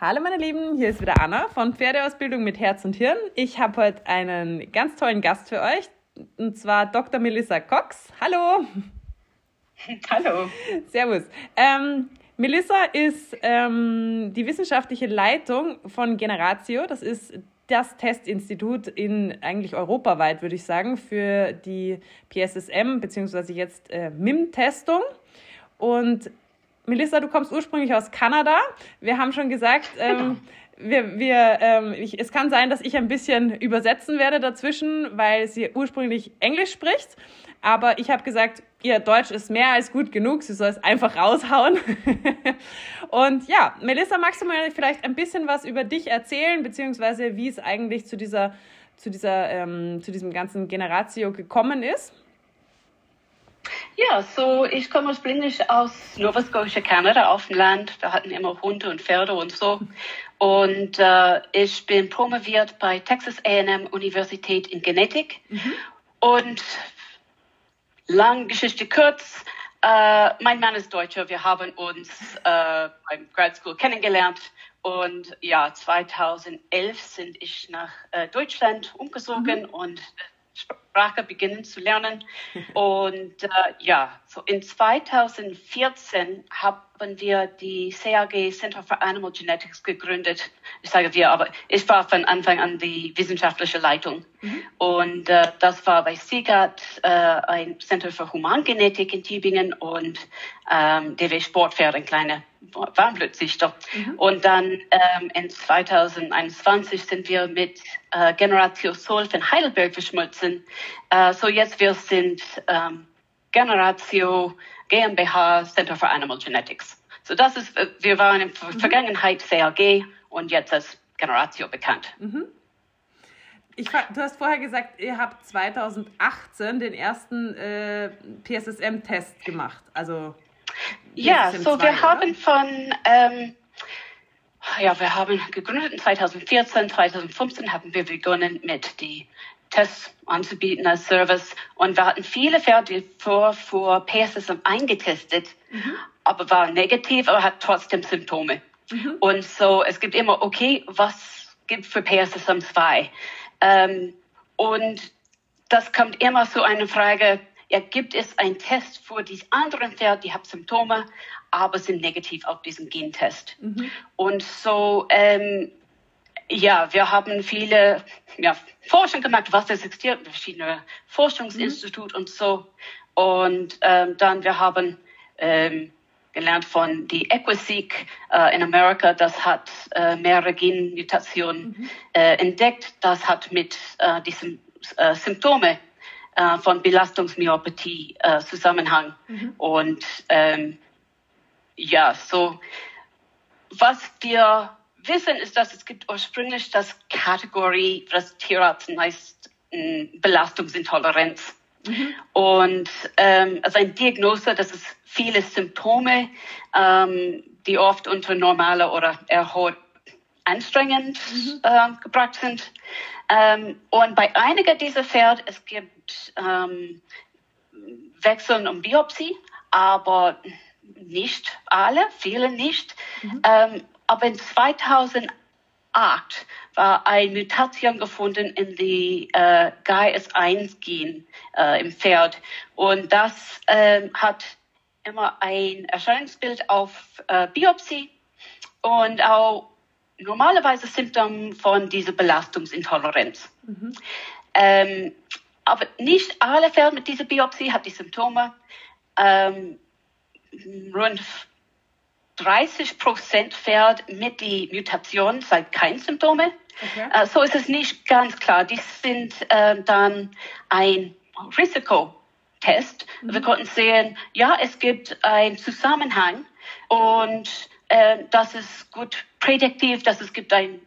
Hallo meine Lieben, hier ist wieder Anna von Pferdeausbildung mit Herz und Hirn. Ich habe heute einen ganz tollen Gast für euch, und zwar Dr. Melissa Cox. Hallo. Hallo. Servus. Ähm, Melissa ist ähm, die wissenschaftliche Leitung von Generatio. Das ist das Testinstitut in eigentlich europaweit, würde ich sagen, für die PSSM bzw. jetzt äh, MIM-Testung. Und Melissa, du kommst ursprünglich aus Kanada. Wir haben schon gesagt, ähm, genau. wir, wir, ähm, ich, es kann sein, dass ich ein bisschen übersetzen werde dazwischen, weil sie ursprünglich Englisch spricht. Aber ich habe gesagt, ihr Deutsch ist mehr als gut genug, sie soll es einfach raushauen. und ja, Melissa, magst du mal vielleicht ein bisschen was über dich erzählen, beziehungsweise wie es eigentlich zu dieser, zu dieser, ähm, zu diesem ganzen Generatio gekommen ist? Ja, so ich komme ursprünglich aus Nova Scotia, Kanada, auf dem Land. Wir hatten immer Hunde und Pferde und so. Und äh, ich bin promoviert bei Texas A&M Universität in Genetik. Mhm. Und lang Geschichte kurz, äh, mein Mann ist Deutscher. Wir haben uns äh, beim Grad School kennengelernt. Und ja, 2011 sind ich nach äh, Deutschland umgezogen mhm. und Sprache beginnen zu lernen. Und äh, ja, so in 2014 haben wir die CAG Center for Animal Genetics gegründet. Ich sage wir, aber ich war von Anfang an die wissenschaftliche Leitung. Mhm. Und äh, das war bei SIGAT, äh, ein Center für Humangenetik in Tübingen und ähm, DW Sportpferd, ein kleiner Warmblützüchter. Mhm. Und dann ähm, in 2021 sind wir mit äh, Generatio Solf in Heidelberg verschmolzen. Äh, so jetzt wir sind ähm, Generatio GmbH Center for Animal Genetics. So das ist, äh, wir waren in der mhm. Vergangenheit CAG und jetzt als Generatio bekannt. Mhm. Ich, du hast vorher gesagt, ihr habt 2018 den ersten äh, PSSM-Test gemacht. Also ja, so wir oder? haben von ähm, ja, wir haben gegründet in 2014, 2015 haben wir begonnen mit die Tests anzubieten als Service und wir hatten viele Pferde vor vor PSSM eingetestet, mhm. aber war negativ, aber hat trotzdem Symptome. Mhm. Und so es gibt immer okay, was gibt für PSSM 2? Ähm, und das kommt immer so eine Frage, ja, gibt es einen Test für die anderen Pferde, die haben Symptome, aber sind negativ auf diesen Gentest. Mhm. Und so, ähm, ja, wir haben viele ja, Forschung gemacht, was existiert, verschiedene Forschungsinstitute mhm. und so. Und ähm, dann wir haben ähm, gelernt von die Equiseek äh, in Amerika, das hat äh, mehrere Genmutationen mhm. äh, entdeckt, das hat mit äh, diesen äh, Symptome äh, von Belastungsmyopathie äh, Zusammenhang. Mhm. Und ähm, ja, so was wir wissen, ist, dass es gibt ursprünglich das Kategorie, das Tierarzt heißt Belastungsintoleranz. Mhm. Und ähm, also eine Diagnose, das ist viele Symptome, ähm, die oft unter normale oder erhöht anstrengend mhm. äh, gebracht sind. Ähm, und bei einigen dieser Pferde, es gibt ähm, Wechseln um Biopsie, aber nicht alle, viele nicht. Mhm. Ähm, aber in 2008 war eine Mutation gefunden in die äh, GAIS-1-Gen äh, im Pferd. Und das äh, hat immer ein Erscheinungsbild auf äh, Biopsie und auch normalerweise Symptom von dieser Belastungsintoleranz. Mhm. Ähm, aber nicht alle Fälle mit dieser Biopsie haben die Symptome. Ähm, rund 30 Prozent Pferd mit die Mutation zeigt keine Symptome. Okay. Äh, so ist es nicht ganz klar. Die sind äh, dann ein Risikotest. Mhm. Wir konnten sehen, ja, es gibt einen Zusammenhang und äh, das ist gut prädiktiv, dass es gibt ein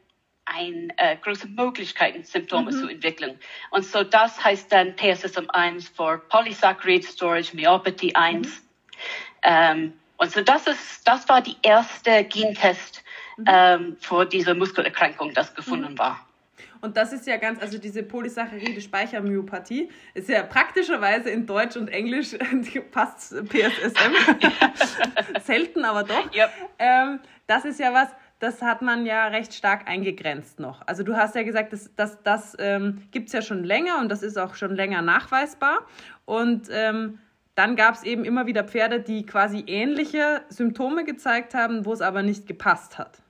ein, äh, große Möglichkeiten, Symptome mhm. zu entwickeln. Und so das heißt dann PSSM 1 für Polysaccharide Storage Myopathy 1. Mhm. Ähm, und so das ist, das war die erste Gentest mhm. ähm, für diese Muskelerkrankung, das gefunden mhm. war. Und das ist ja ganz, also diese polysaccharide Speichermyopathie ist ja praktischerweise in Deutsch und Englisch passt PSSM. Selten, aber doch. Yep. Ähm, das ist ja was, das hat man ja recht stark eingegrenzt noch. Also du hast ja gesagt, das, das, das ähm, gibt es ja schon länger und das ist auch schon länger nachweisbar. Und ähm, dann gab es eben immer wieder Pferde, die quasi ähnliche Symptome gezeigt haben, wo es aber nicht gepasst hat.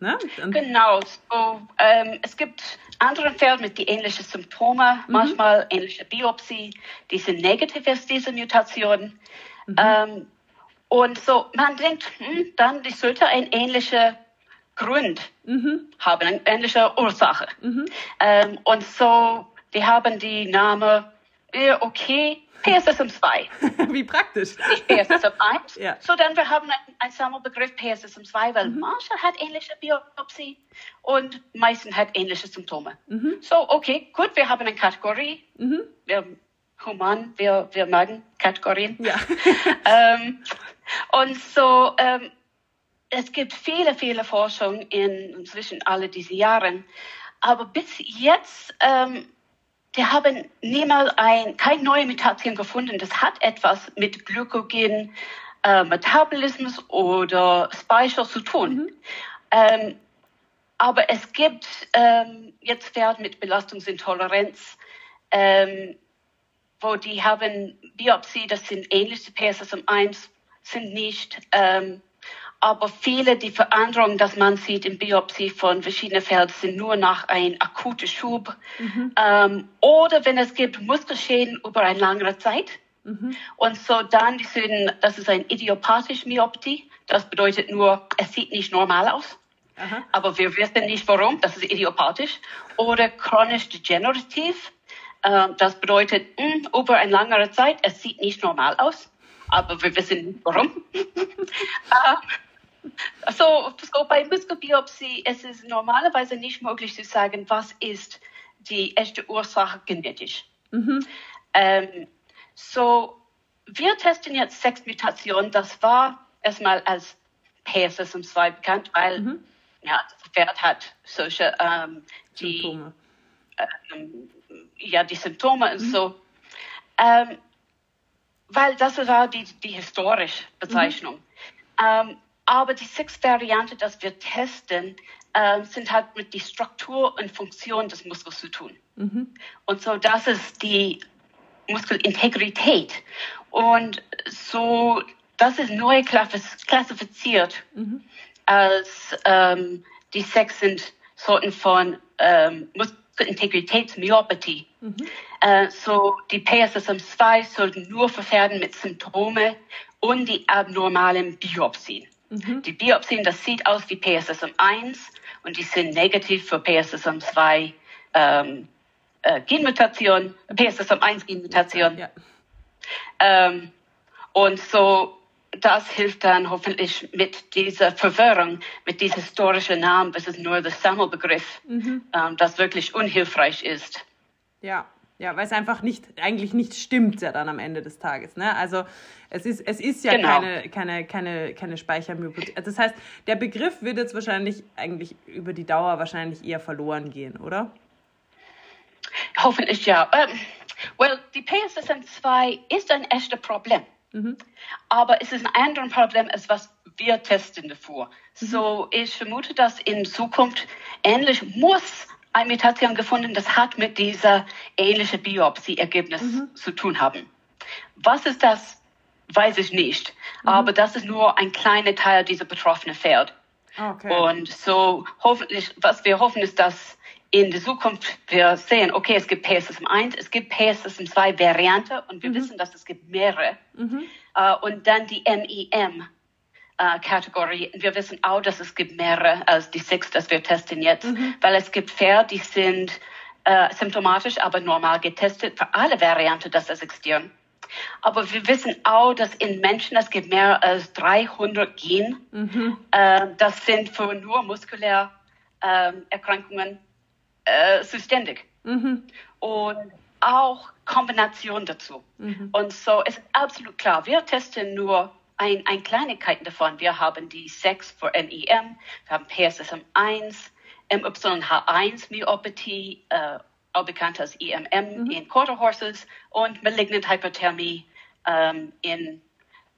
Ne? genau. So, ähm, es gibt andere Pferde mit die ähnlichen Symptome, mhm. manchmal ähnliche Biopsie, die sind negativ ist diese Mutation. Mhm. Ähm, und so, man denkt, hm, dann die sollte ein ähnlicher Grund mhm. haben, eine ähnliche Ursache. Mhm. Ähm, und so, die haben die Name, äh, okay, PSSM2. Wie praktisch. Nicht PSSM1. ja. So, dann wir haben einen, einen Sammelbegriff PSSM2, weil mhm. manche hat ähnliche Biopsie und meisten hat ähnliche Symptome. Mhm. So, okay, gut, wir haben eine Kategorie. Mhm. Wir, human, wir, wir mögen Kategorien. Ja. ähm, und so, ähm, es gibt viele, viele Forschung in inzwischen alle diese Jahren. Aber bis jetzt, ähm, die haben niemals ein, keine neue Mutation gefunden. Das hat etwas mit Glykogen, äh, Metabolismus oder Speicher zu tun. Mhm. Ähm, aber es gibt ähm, jetzt Pferde mit Belastungsintoleranz, ähm, wo die haben Biopsie, das sind ähnliche PSSM1, sind nicht ähm, aber viele die Veränderungen, dass man sieht in Biopsie von verschiedenen Feldern, sind nur nach einem akuten Schub mhm. ähm, oder wenn es gibt Muskelschäden über eine längere Zeit. Mhm. Und so dann, die sind, das ist ein idiopathische Myopie. Das bedeutet nur, es sieht nicht normal aus. Aha. Aber wir wissen nicht warum, das ist idiopathisch. Oder chronisch degenerativ. Äh, das bedeutet, hm, über eine längere Zeit, es sieht nicht normal aus. Aber wir wissen nicht warum. so, bei Muskelbiopsie es ist normalerweise nicht möglich zu sagen, was ist die echte Ursache genetisch. Mhm. Ähm, so, wir testen jetzt sechs Mutationen. Das war erstmal als PSSM2 bekannt, weil mhm. ja, das Pferd hat solche ähm, die, Symptome. Ähm, ja, die Symptome und mhm. so. Ähm, weil das war die, die historische Bezeichnung. Mhm. Aber die sechs Varianten, die wir testen, äh, sind halt mit der Struktur und Funktion des Muskels zu tun. Mhm. Und so, das ist die Muskelintegrität. Und so, das ist neu klassifiziert mhm. als ähm, die sechs sind Sorten von ähm, Muskelintegritätsmyopathie. Mhm. Äh, so, die PSSM2 sollten nur für Pferden mit Symptome und die abnormalen Biopsien. Mhm. Die Biopsien, das sieht aus wie PSSM1 und die sind negativ für PSSM2 ähm, äh, Genmutation, PSSM1 Genmutation. Ja. Ähm, und so, das hilft dann hoffentlich mit dieser Verwirrung, mit diesem historischen Namen, das ist nur der Sammelbegriff, mhm. ähm, das wirklich unhilfreich ist. Ja, ja, weil es einfach nicht, eigentlich nicht stimmt ja dann am Ende des Tages. Ne? Also es ist, es ist ja genau. keine, keine, keine, keine Speichermyopathie. Das heißt, der Begriff wird jetzt wahrscheinlich eigentlich über die Dauer wahrscheinlich eher verloren gehen, oder? Hoffentlich ja. Um, well, die PSSM2 ist ein echtes Problem. Mhm. Aber es ist ein anderes Problem, als was wir testen davor. Mhm. So, ich vermute, dass in Zukunft ähnlich muss eine Mutation gefunden, das hat mit dieser ähnlichen Biopsie-Ergebnis mhm. zu tun haben. Was ist das? Weiß ich nicht. Mhm. Aber das ist nur ein kleiner Teil dieser betroffenen Pferd. Okay. Und so hoffentlich, was wir hoffen, ist, dass in der Zukunft wir sehen, okay, es gibt PSSM 1, es gibt PSSM 2 Variante und wir mhm. wissen, dass es gibt mehrere. Mhm. Uh, und dann die MIM äh, Kategorie. Wir wissen auch, dass es gibt mehrere als die sechs, das wir testen jetzt, mhm. weil es gibt Pferde, die sind äh, symptomatisch, aber normal getestet für alle Varianten, das existieren. Aber wir wissen auch, dass in Menschen es gibt mehr als 300 Gene. Mhm. Äh, das sind für nur muskuläre äh, Erkrankungen äh, zuständig. Mhm. Und auch Kombination dazu. Mhm. Und so ist absolut klar, wir testen nur ein, ein Kleinigkeiten davon. Wir haben die 6 für NEM, wir haben PSSM1, MYH1 Myopathie, äh, auch bekannt als EMM mhm. in Quarter Horses und Malignant Hyperthermie ähm, in,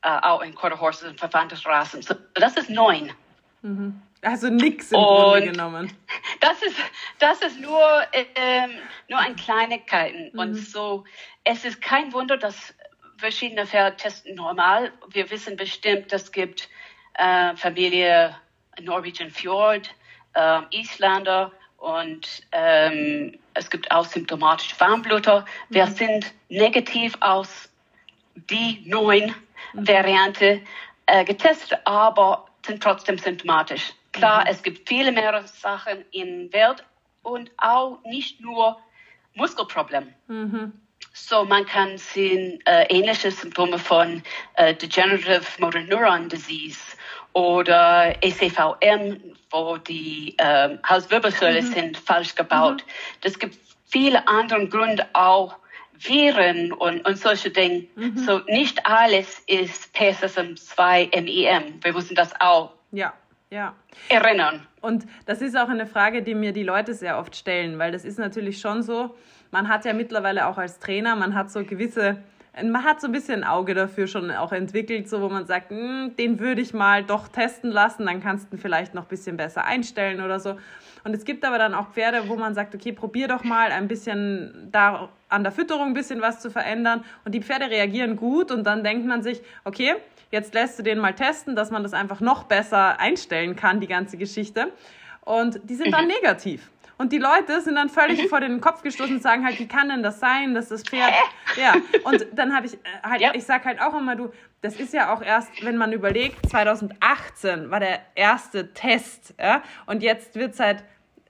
äh, auch in Quarter Horses und verwandte Rassen. So, das ist neun. Mhm. Also nichts im Grunde genommen. Das ist, das ist nur, ähm, nur ein Kleinigkeiten. Mhm. Und so, es ist kein Wunder, dass verschiedene Pferde testen normal. Wir wissen bestimmt, es gibt äh, Familie Norwegian Fjord, äh, Isländer und ähm, es gibt auch symptomatische Warmbluter. Mhm. Wir sind negativ aus die neuen mhm. Variante äh, getestet, aber sind trotzdem symptomatisch. Klar, mhm. es gibt viele mehr Sachen in Welt und auch nicht nur Muskelprobleme. Mhm. So, man kann sehen äh, ähnliche Symptome von äh, Degenerative Motor Neuron Disease oder ECVM, wo die äh, Halswirbelsäule mhm. sind falsch gebaut. Es mhm. gibt viele andere Gründe auch, Viren und, und solche Dinge. Mhm. So, nicht alles ist PSSM2 MIM. Wir müssen das auch ja. Ja. erinnern. Und das ist auch eine Frage, die mir die Leute sehr oft stellen, weil das ist natürlich schon so, man hat ja mittlerweile auch als Trainer, man hat so gewisse, man hat so ein bisschen ein Auge dafür schon auch entwickelt, so wo man sagt, hm, den würde ich mal doch testen lassen, dann kannst du ihn vielleicht noch ein bisschen besser einstellen oder so. Und es gibt aber dann auch Pferde, wo man sagt, okay, probier doch mal ein bisschen da an der Fütterung ein bisschen was zu verändern. Und die Pferde reagieren gut und dann denkt man sich, okay, Jetzt lässt du den mal testen, dass man das einfach noch besser einstellen kann, die ganze Geschichte. Und die sind dann mhm. negativ. Und die Leute sind dann völlig mhm. vor den Kopf gestoßen und sagen halt, wie kann denn das sein, dass das Pferd. Ja, und dann habe ich äh, halt, ja. ich sage halt auch immer, du, das ist ja auch erst, wenn man überlegt, 2018 war der erste Test, ja, und jetzt wird es halt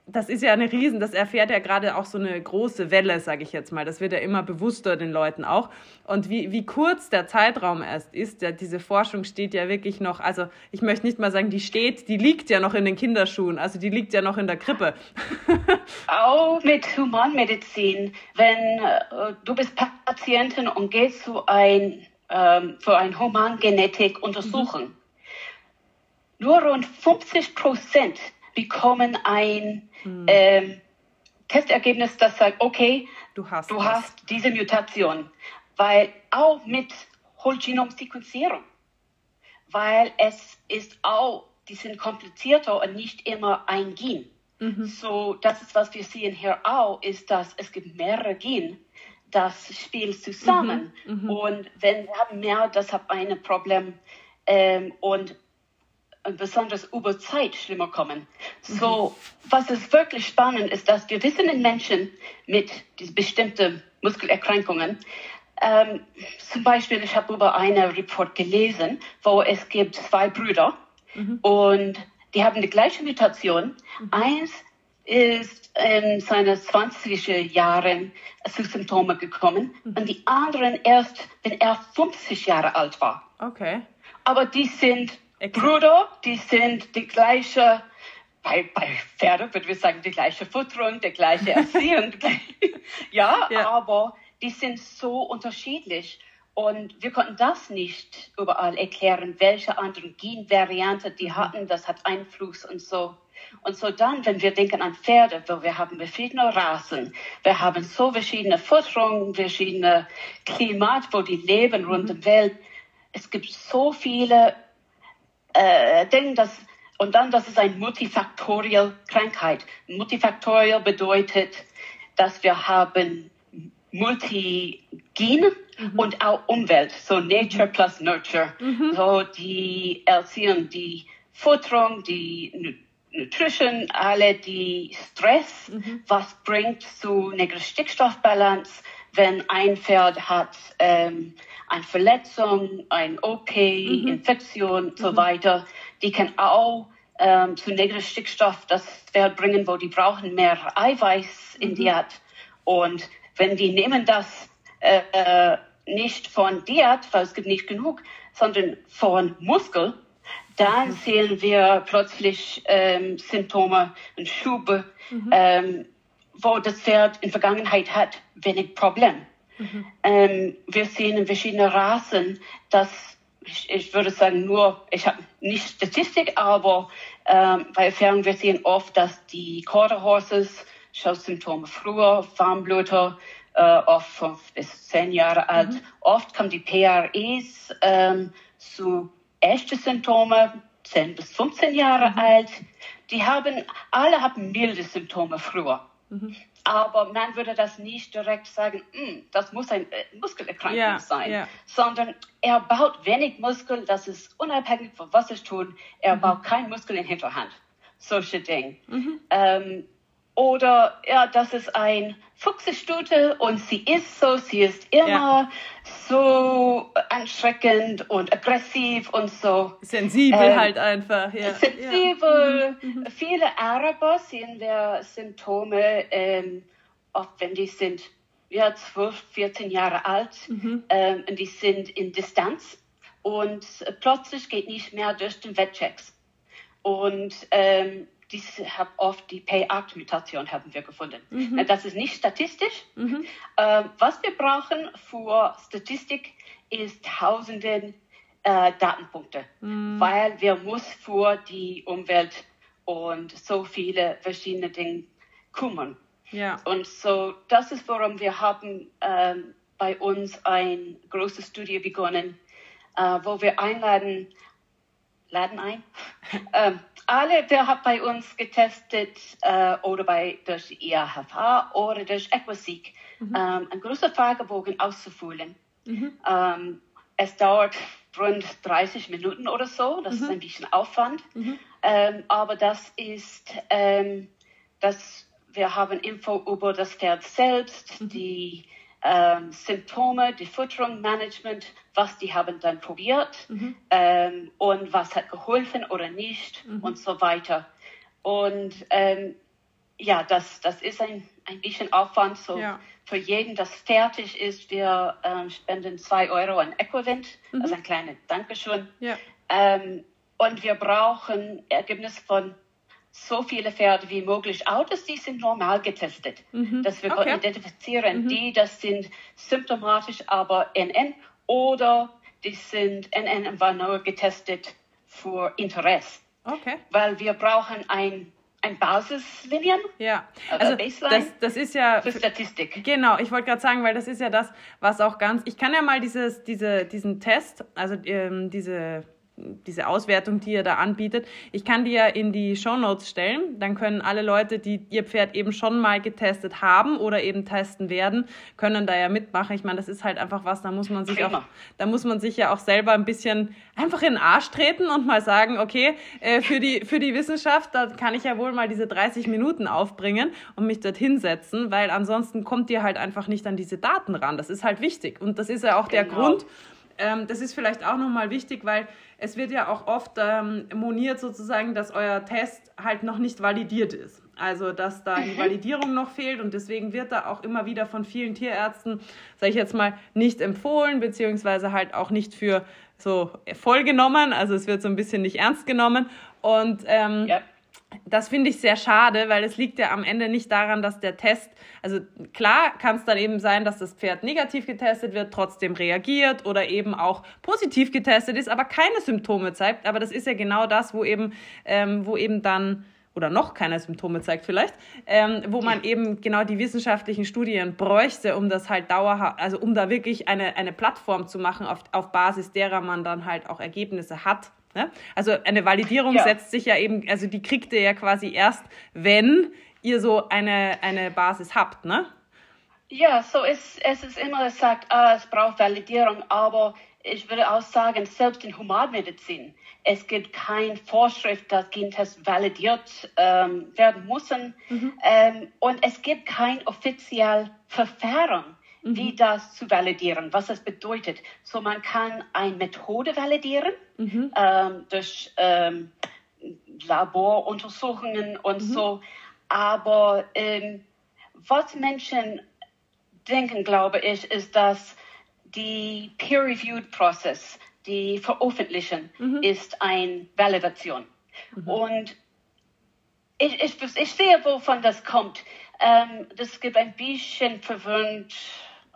das ist ja eine Riesen, das erfährt ja gerade auch so eine große Welle, sage ich jetzt mal. Das wird ja immer bewusster den Leuten auch. Und wie, wie kurz der Zeitraum erst ist, ja, diese Forschung steht ja wirklich noch, also ich möchte nicht mal sagen, die steht, die liegt ja noch in den Kinderschuhen, also die liegt ja noch in der Krippe. auch mit Humanmedizin, wenn äh, du bist Patientin und gehst zu ein, ähm, für eine Humangenetik-Untersuchung, mhm. nur rund 50 Prozent bekommen ein hm. ähm, Testergebnis, das sagt, okay, du hast, du hast diese Mutation. Weil auch mit Whole-Genome-Sequenzierung, weil es ist auch, die sind komplizierter und nicht immer ein Gen. Mhm. So, das ist, was wir sehen hier auch, ist, dass es gibt mehrere Gen, das spielt zusammen. Mhm. Mhm. Und wenn wir haben mehr, das hat ein Problem. Ähm, und besonders über Zeit schlimmer kommen. So, mhm. was ist wirklich spannend ist, dass wir wissen in Menschen mit bestimmten Muskelerkrankungen, ähm, zum Beispiel, ich habe über eine Report gelesen, wo es gibt zwei Brüder mhm. und die haben die gleiche Mutation. Mhm. Eins ist in seinen 20er Jahren zu Symptomen gekommen mhm. und die anderen erst, wenn er 50 Jahre alt war. Okay. Aber die sind Brüder, die sind die gleiche, bei, bei Pferden würde ich sagen, die gleiche Futterung, die gleiche Erziehung. ja, ja, aber die sind so unterschiedlich. Und wir konnten das nicht überall erklären, welche anderen Genvariante die mhm. hatten, das hat Einfluss und so. Und so dann, wenn wir denken an Pferde, wo wir haben verschiedene Rassen, wir haben so verschiedene Futterungen, verschiedene Klimat, wo die leben rund um die Welt. Es gibt so viele äh, denn das, und dann, das ist eine multifaktorial Krankheit. Multifaktorial bedeutet, dass wir haben Multigene mhm. und auch Umwelt, so Nature plus Nurture. Mhm. So die Erziehung, die Futterung, die Nutrition, alle die Stress, mhm. was bringt zu negativer Stickstoffbalance, wenn ein Pferd hat ähm, eine Verletzung, ein OP, mhm. Infektion und so mhm. weiter, die kann auch ähm, zu negativen Stickstoff das Pferd bringen, wo die brauchen mehr Eiweiß in mhm. Diät. Und wenn die nehmen das äh, äh, nicht von Diät, weil es gibt nicht genug, sondern von Muskel, dann mhm. sehen wir plötzlich ähm, Symptome und Schube, mhm. ähm, wo das Pferd in Vergangenheit hat wenig Problem. Mhm. Ähm, wir sehen in verschiedenen Rassen, dass ich, ich würde sagen nur, ich habe nicht Statistik, aber ähm, bei Erfahrung wir sehen oft, dass die Quarter Horses Symptome früher, Warmbluter, äh, oft fünf bis zehn Jahre alt. Mhm. Oft kommen die PREs ähm, zu echten Symptomen 10 bis 15 Jahre mhm. alt. Die haben, alle haben milde Symptome früher. Mhm. Aber man würde das nicht direkt sagen, hm, das muss ein äh, Muskelerkrankung ja, sein, ja. sondern er baut wenig Muskel, das ist unabhängig von was er tut. Er mhm. baut kein Muskel in Hinterhand. Solche Dinge. Mhm. Ähm, oder ja, das ist ein Fuchsestute und sie ist so, sie ist immer ja. so anschreckend und aggressiv und so. Sensibel ähm, halt einfach, ja. Sensibel. Ja. Mhm. mhm. Viele Araber sehen wir Symptome, ähm, oft wenn die sind ja, 12, 14 Jahre alt mhm. ähm, und die sind in Distanz und plötzlich geht nicht mehr durch den Wettchecks. Und ähm, dies oft die P8-Mutation haben wir gefunden. Mhm. Das ist nicht statistisch. Mhm. Ähm, was wir brauchen für Statistik ist tausende äh, Datenpunkte, mhm. weil wir muss für die Umwelt und so viele verschiedene Dinge kümmern. Ja. Und so, das ist, warum wir haben ähm, bei uns ein großes Studie begonnen, äh, wo wir einladen, laden ein, ähm, alle, wer hat bei uns getestet äh, oder bei durch IAHV oder durch Equaseek, mhm. ähm, ein großer Fragebogen auszufüllen. Mhm. Ähm, es dauert rund 30 Minuten oder so, das mhm. ist ein bisschen Aufwand, mhm. ähm, aber das ist, ähm, dass wir haben Info über das Pferd selbst, mhm. die ähm, Symptome, die Futterung, Management, was die haben dann probiert mhm. ähm, und was hat geholfen oder nicht mhm. und so weiter. Und ähm, ja, das, das ist ein, ein bisschen Aufwand. So ja. für jeden, das fertig ist, wir ähm, spenden zwei Euro an Equivent, mhm. also ein kleines Dankeschön. Ja. Ähm, und wir brauchen Ergebnis von so viele Pferde wie möglich. Autos, die sind normal getestet, mhm. dass wir okay. identifizieren, mhm. die, das sind symptomatisch, aber NN oder die sind NN und war nur getestet für Interesse. Okay. Weil wir brauchen ein ein Basislinien. Ja, also das, das ist ja für Statistik. Genau, ich wollte gerade sagen, weil das ist ja das, was auch ganz. Ich kann ja mal dieses, diese, diesen Test, also ähm, diese diese Auswertung, die ihr da anbietet. Ich kann die ja in die Show Notes stellen. Dann können alle Leute, die ihr Pferd eben schon mal getestet haben oder eben testen werden, können da ja mitmachen. Ich meine, das ist halt einfach was, da muss man sich auch, da muss man sich ja auch selber ein bisschen einfach in den Arsch treten und mal sagen, okay, äh, für die, für die Wissenschaft, da kann ich ja wohl mal diese 30 Minuten aufbringen und mich dort hinsetzen, weil ansonsten kommt ihr halt einfach nicht an diese Daten ran. Das ist halt wichtig. Und das ist ja auch genau. der Grund, ähm, das ist vielleicht auch nochmal wichtig, weil es wird ja auch oft ähm, moniert sozusagen, dass euer Test halt noch nicht validiert ist. Also, dass da die mhm. Validierung noch fehlt und deswegen wird da auch immer wieder von vielen Tierärzten, sage ich jetzt mal, nicht empfohlen, beziehungsweise halt auch nicht für so voll genommen. Also, es wird so ein bisschen nicht ernst genommen. Und ähm, ja das finde ich sehr schade, weil es liegt ja am Ende nicht daran, dass der Test, also klar kann es dann eben sein, dass das Pferd negativ getestet wird, trotzdem reagiert oder eben auch positiv getestet ist, aber keine Symptome zeigt. Aber das ist ja genau das, wo eben, ähm, wo eben dann oder noch keine Symptome zeigt vielleicht, ähm, wo man eben genau die wissenschaftlichen Studien bräuchte, um das halt dauerhaft, also um da wirklich eine, eine Plattform zu machen, auf, auf Basis derer man dann halt auch Ergebnisse hat. Ne? Also eine Validierung ja. setzt sich ja eben, also die kriegt ihr ja quasi erst, wenn ihr so eine, eine Basis habt, ne? Ja, so ist es ist immer gesagt, ah, es braucht Validierung, aber ich würde auch sagen, selbst in Humanmedizin, es gibt keine Vorschrift, dass Gentests validiert ähm, werden müssen mhm. ähm, und es gibt kein offizielles Verfahren mhm. wie das zu validieren, was das bedeutet. So man kann eine Methode validieren mhm. ähm, durch ähm, Laboruntersuchungen und mhm. so, aber ähm, was Menschen denken, glaube ich, ist, dass die Peer-Reviewed-Prozess, die Veröffentlichen, mhm. ist eine Validation. Mhm. Und ich, ich, ich sehe, wovon das kommt. Ähm, das gibt ein bisschen verwirrend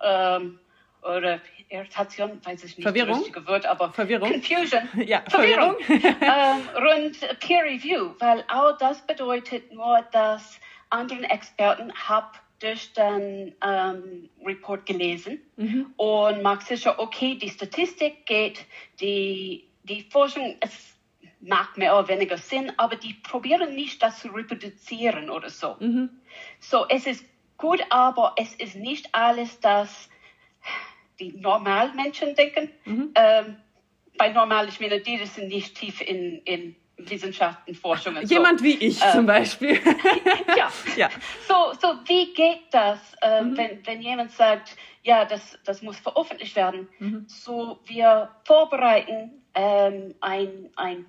ähm, oder Irritation, weiß ich nicht, Verwirrung? das richtige Wort, aber Verwirrung. Confusion. ja, Verwirrung. Ähm, rund Peer Review, weil auch das bedeutet nur, dass andere Experten haben durch den ähm, Report gelesen mhm. und macht sicher, okay, die Statistik geht, die, die Forschung, es, macht mehr oder weniger Sinn, aber die probieren nicht, das zu reproduzieren oder so. Mhm. So, es ist gut, aber es ist nicht alles, das die Normalmenschen denken. Mhm. Ähm, bei normal, ich meine, die sind nicht tief in, in Wissenschaften, Forschung und Jemand so. wie ich Ähm, zum Beispiel. ja. ja. So, so wie geht das, äh, Mhm. wenn, wenn jemand sagt, ja, das, das muss veröffentlicht werden? Mhm. So, wir vorbereiten ähm, ein, ein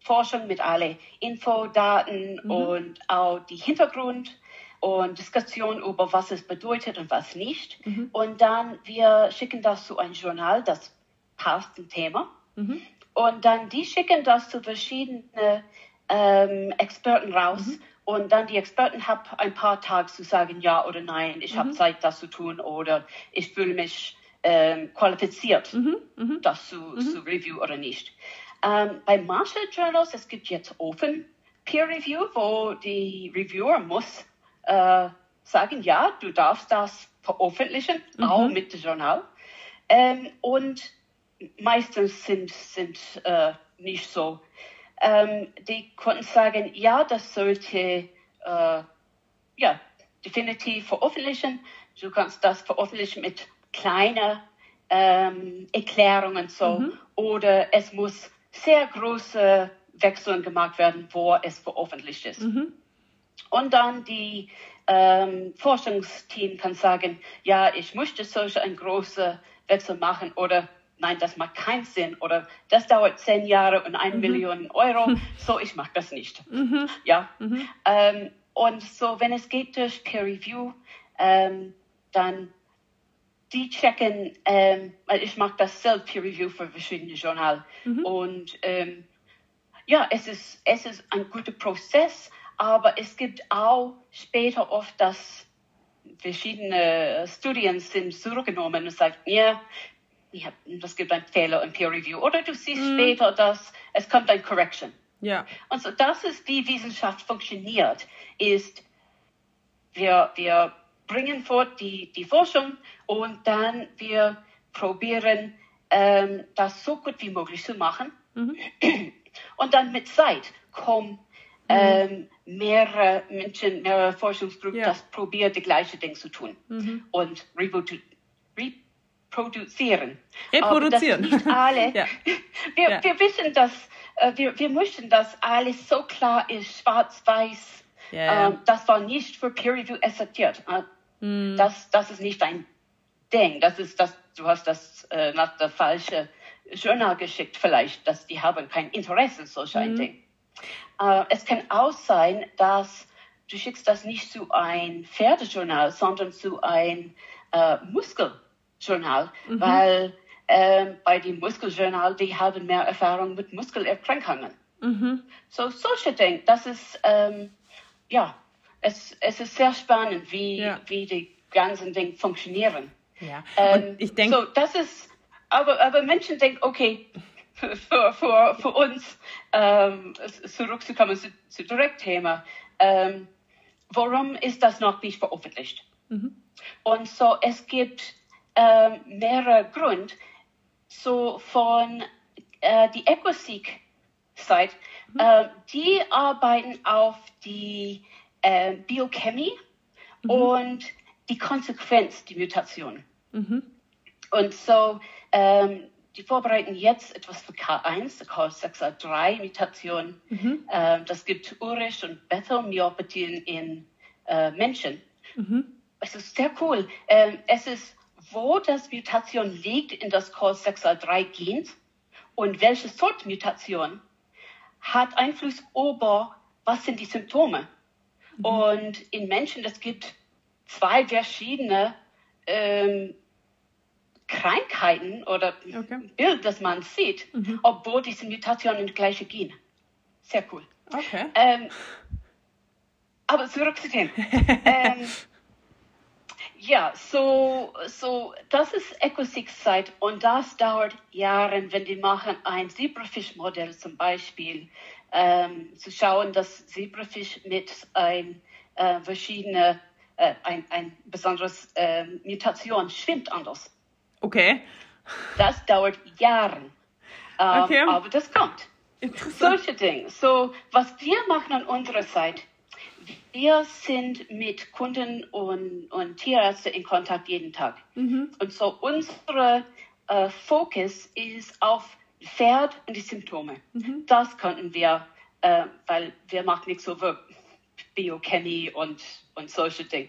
Forschung mit alle Infodaten Mhm. und auch die Hintergrund und Diskussion über was es bedeutet und was nicht. Mhm. Und dann wir schicken das zu einem Journal, das passt zum Thema. Mhm. Und dann die schicken das zu verschiedenen ähm, Experten raus. Mhm. Und dann die Experten haben ein paar Tage zu sagen, ja oder nein, ich Mhm. habe Zeit, das zu tun oder ich fühle mich ähm, qualifiziert, Mhm. Mhm. das zu, zu review oder nicht. Ähm, bei Marshall Journals, es gibt jetzt Open Peer Review, wo die Reviewer muss äh, sagen, ja, du darfst das veröffentlichen, auch mit dem Journal. Ähm, und meistens sind, sind äh, nicht so. Ähm, die konnten sagen, ja, das sollte äh, ja, definitiv veröffentlichen. Du kannst das veröffentlichen mit kleinen ähm, Erklärungen so. Mhm. Oder es muss sehr große Wechseln gemacht werden, wo es veröffentlicht ist. Mhm. Und dann die ähm, Forschungsteam kann sagen, ja, ich möchte solch einen großen Wechsel machen oder nein, das macht keinen Sinn oder das dauert zehn Jahre und eine Million Euro, so ich mache das nicht. Mhm. Ja. Mhm. Ähm, und so, wenn es geht durch Peer Review, ähm, dann die checken, ähm, ich mache das selbst Peer Review für verschiedene Journal. Und ähm, ja, es ist, es ist ein guter Prozess, aber es gibt auch später oft, dass verschiedene Studien sind zurückgenommen und sagen, ja, ja, das gibt einen Fehler im Peer Review. Oder du siehst später, dass es kommt ein Correction. Ja. Und so das ist, wie Wissenschaft funktioniert, ist, wir, wir bringen fort die, die Forschung und dann wir probieren, ähm, das so gut wie möglich zu machen. Und dann mit Zeit kommen ähm, mehrere Menschen, mehrere Forschungsgruppen, Ja. das probieren, die gleiche Dinge zu tun und reprodu reproduzieren. Reproduzieren. Nicht alle. Ja. Wir, Ja. wir wissen, dass äh, wir, wir möchten, dass alles so klar ist, schwarz-weiß. Ja. Ähm, das war nicht für Peer Review akzeptiert. Äh, Mhm. das, das ist nicht ein Ding. Das ist das, du hast das äh, nach der falsche Journal geschickt vielleicht, dass die haben kein Interesse in solch ein Ding. Äh, es kann auch sein, dass du schickst das nicht zu ein Pferdejournal, sondern zu ein äh, Muskeljournal, weil ähm, bei dem Muskeljournal, die haben mehr Erfahrung mit Muskelerkrankungen. Mhm. So solche Dinge, das ist, ähm, ja, es, es ist sehr spannend, wie, Ja. wie die ganzen Dinge funktionieren. Ja. Ähm, ich denke, so, das ist, aber, aber Menschen denken, okay, für, für, für uns, ähm, zurückzukommen zu, zu Direktthema, ähm, warum ist das noch nicht veröffentlicht? Und so, es gibt ähm, mehrere Gründe, so von äh, die EcoSeek-Site, äh, die arbeiten auf die äh, Biochemie und die Konsequenz, die Mutation. Und so, ähm, die vorbereiten jetzt etwas für K1, K6A3-Mutation. Ähm, das gibt Urisch und Bethel-Myopathien in äh, Menschen. Es ist sehr cool. Ähm, es ist, wo das Mutation liegt in das Core6A3-Gen und welche Sort Mutation hat Einfluss über, was sind die Symptome. Und in Menschen, es gibt zwei verschiedene ähm, Krankheiten oder Okay. Bild, das man sieht, obwohl diese Mutationen gleiche Gen. Sehr cool. okay. Ähm, aber zurück zu dem. ähm, ja, so, so, das ist EcoSix-Zeit und das dauert Jahre, wenn die machen ein Zebrafisch-Modell zum Beispiel, ähm, zu schauen, dass Zebrafisch mit ein äh, verschiedene, äh, ein, ein besonderes äh, Mutation schwimmt anders. Okay. Das dauert Jahre. Ähm, Okay. Aber das kommt. Solche Dinge. So, was wir machen an unserer Seite, wir sind mit Kunden und, und Tierärzten in Kontakt jeden Tag. Mhm. Und so unser äh, Fokus ist auf Pferd und die Symptome. Mhm. Das könnten wir, äh, weil wir machen nicht so Biochemie und, und solche Dinge.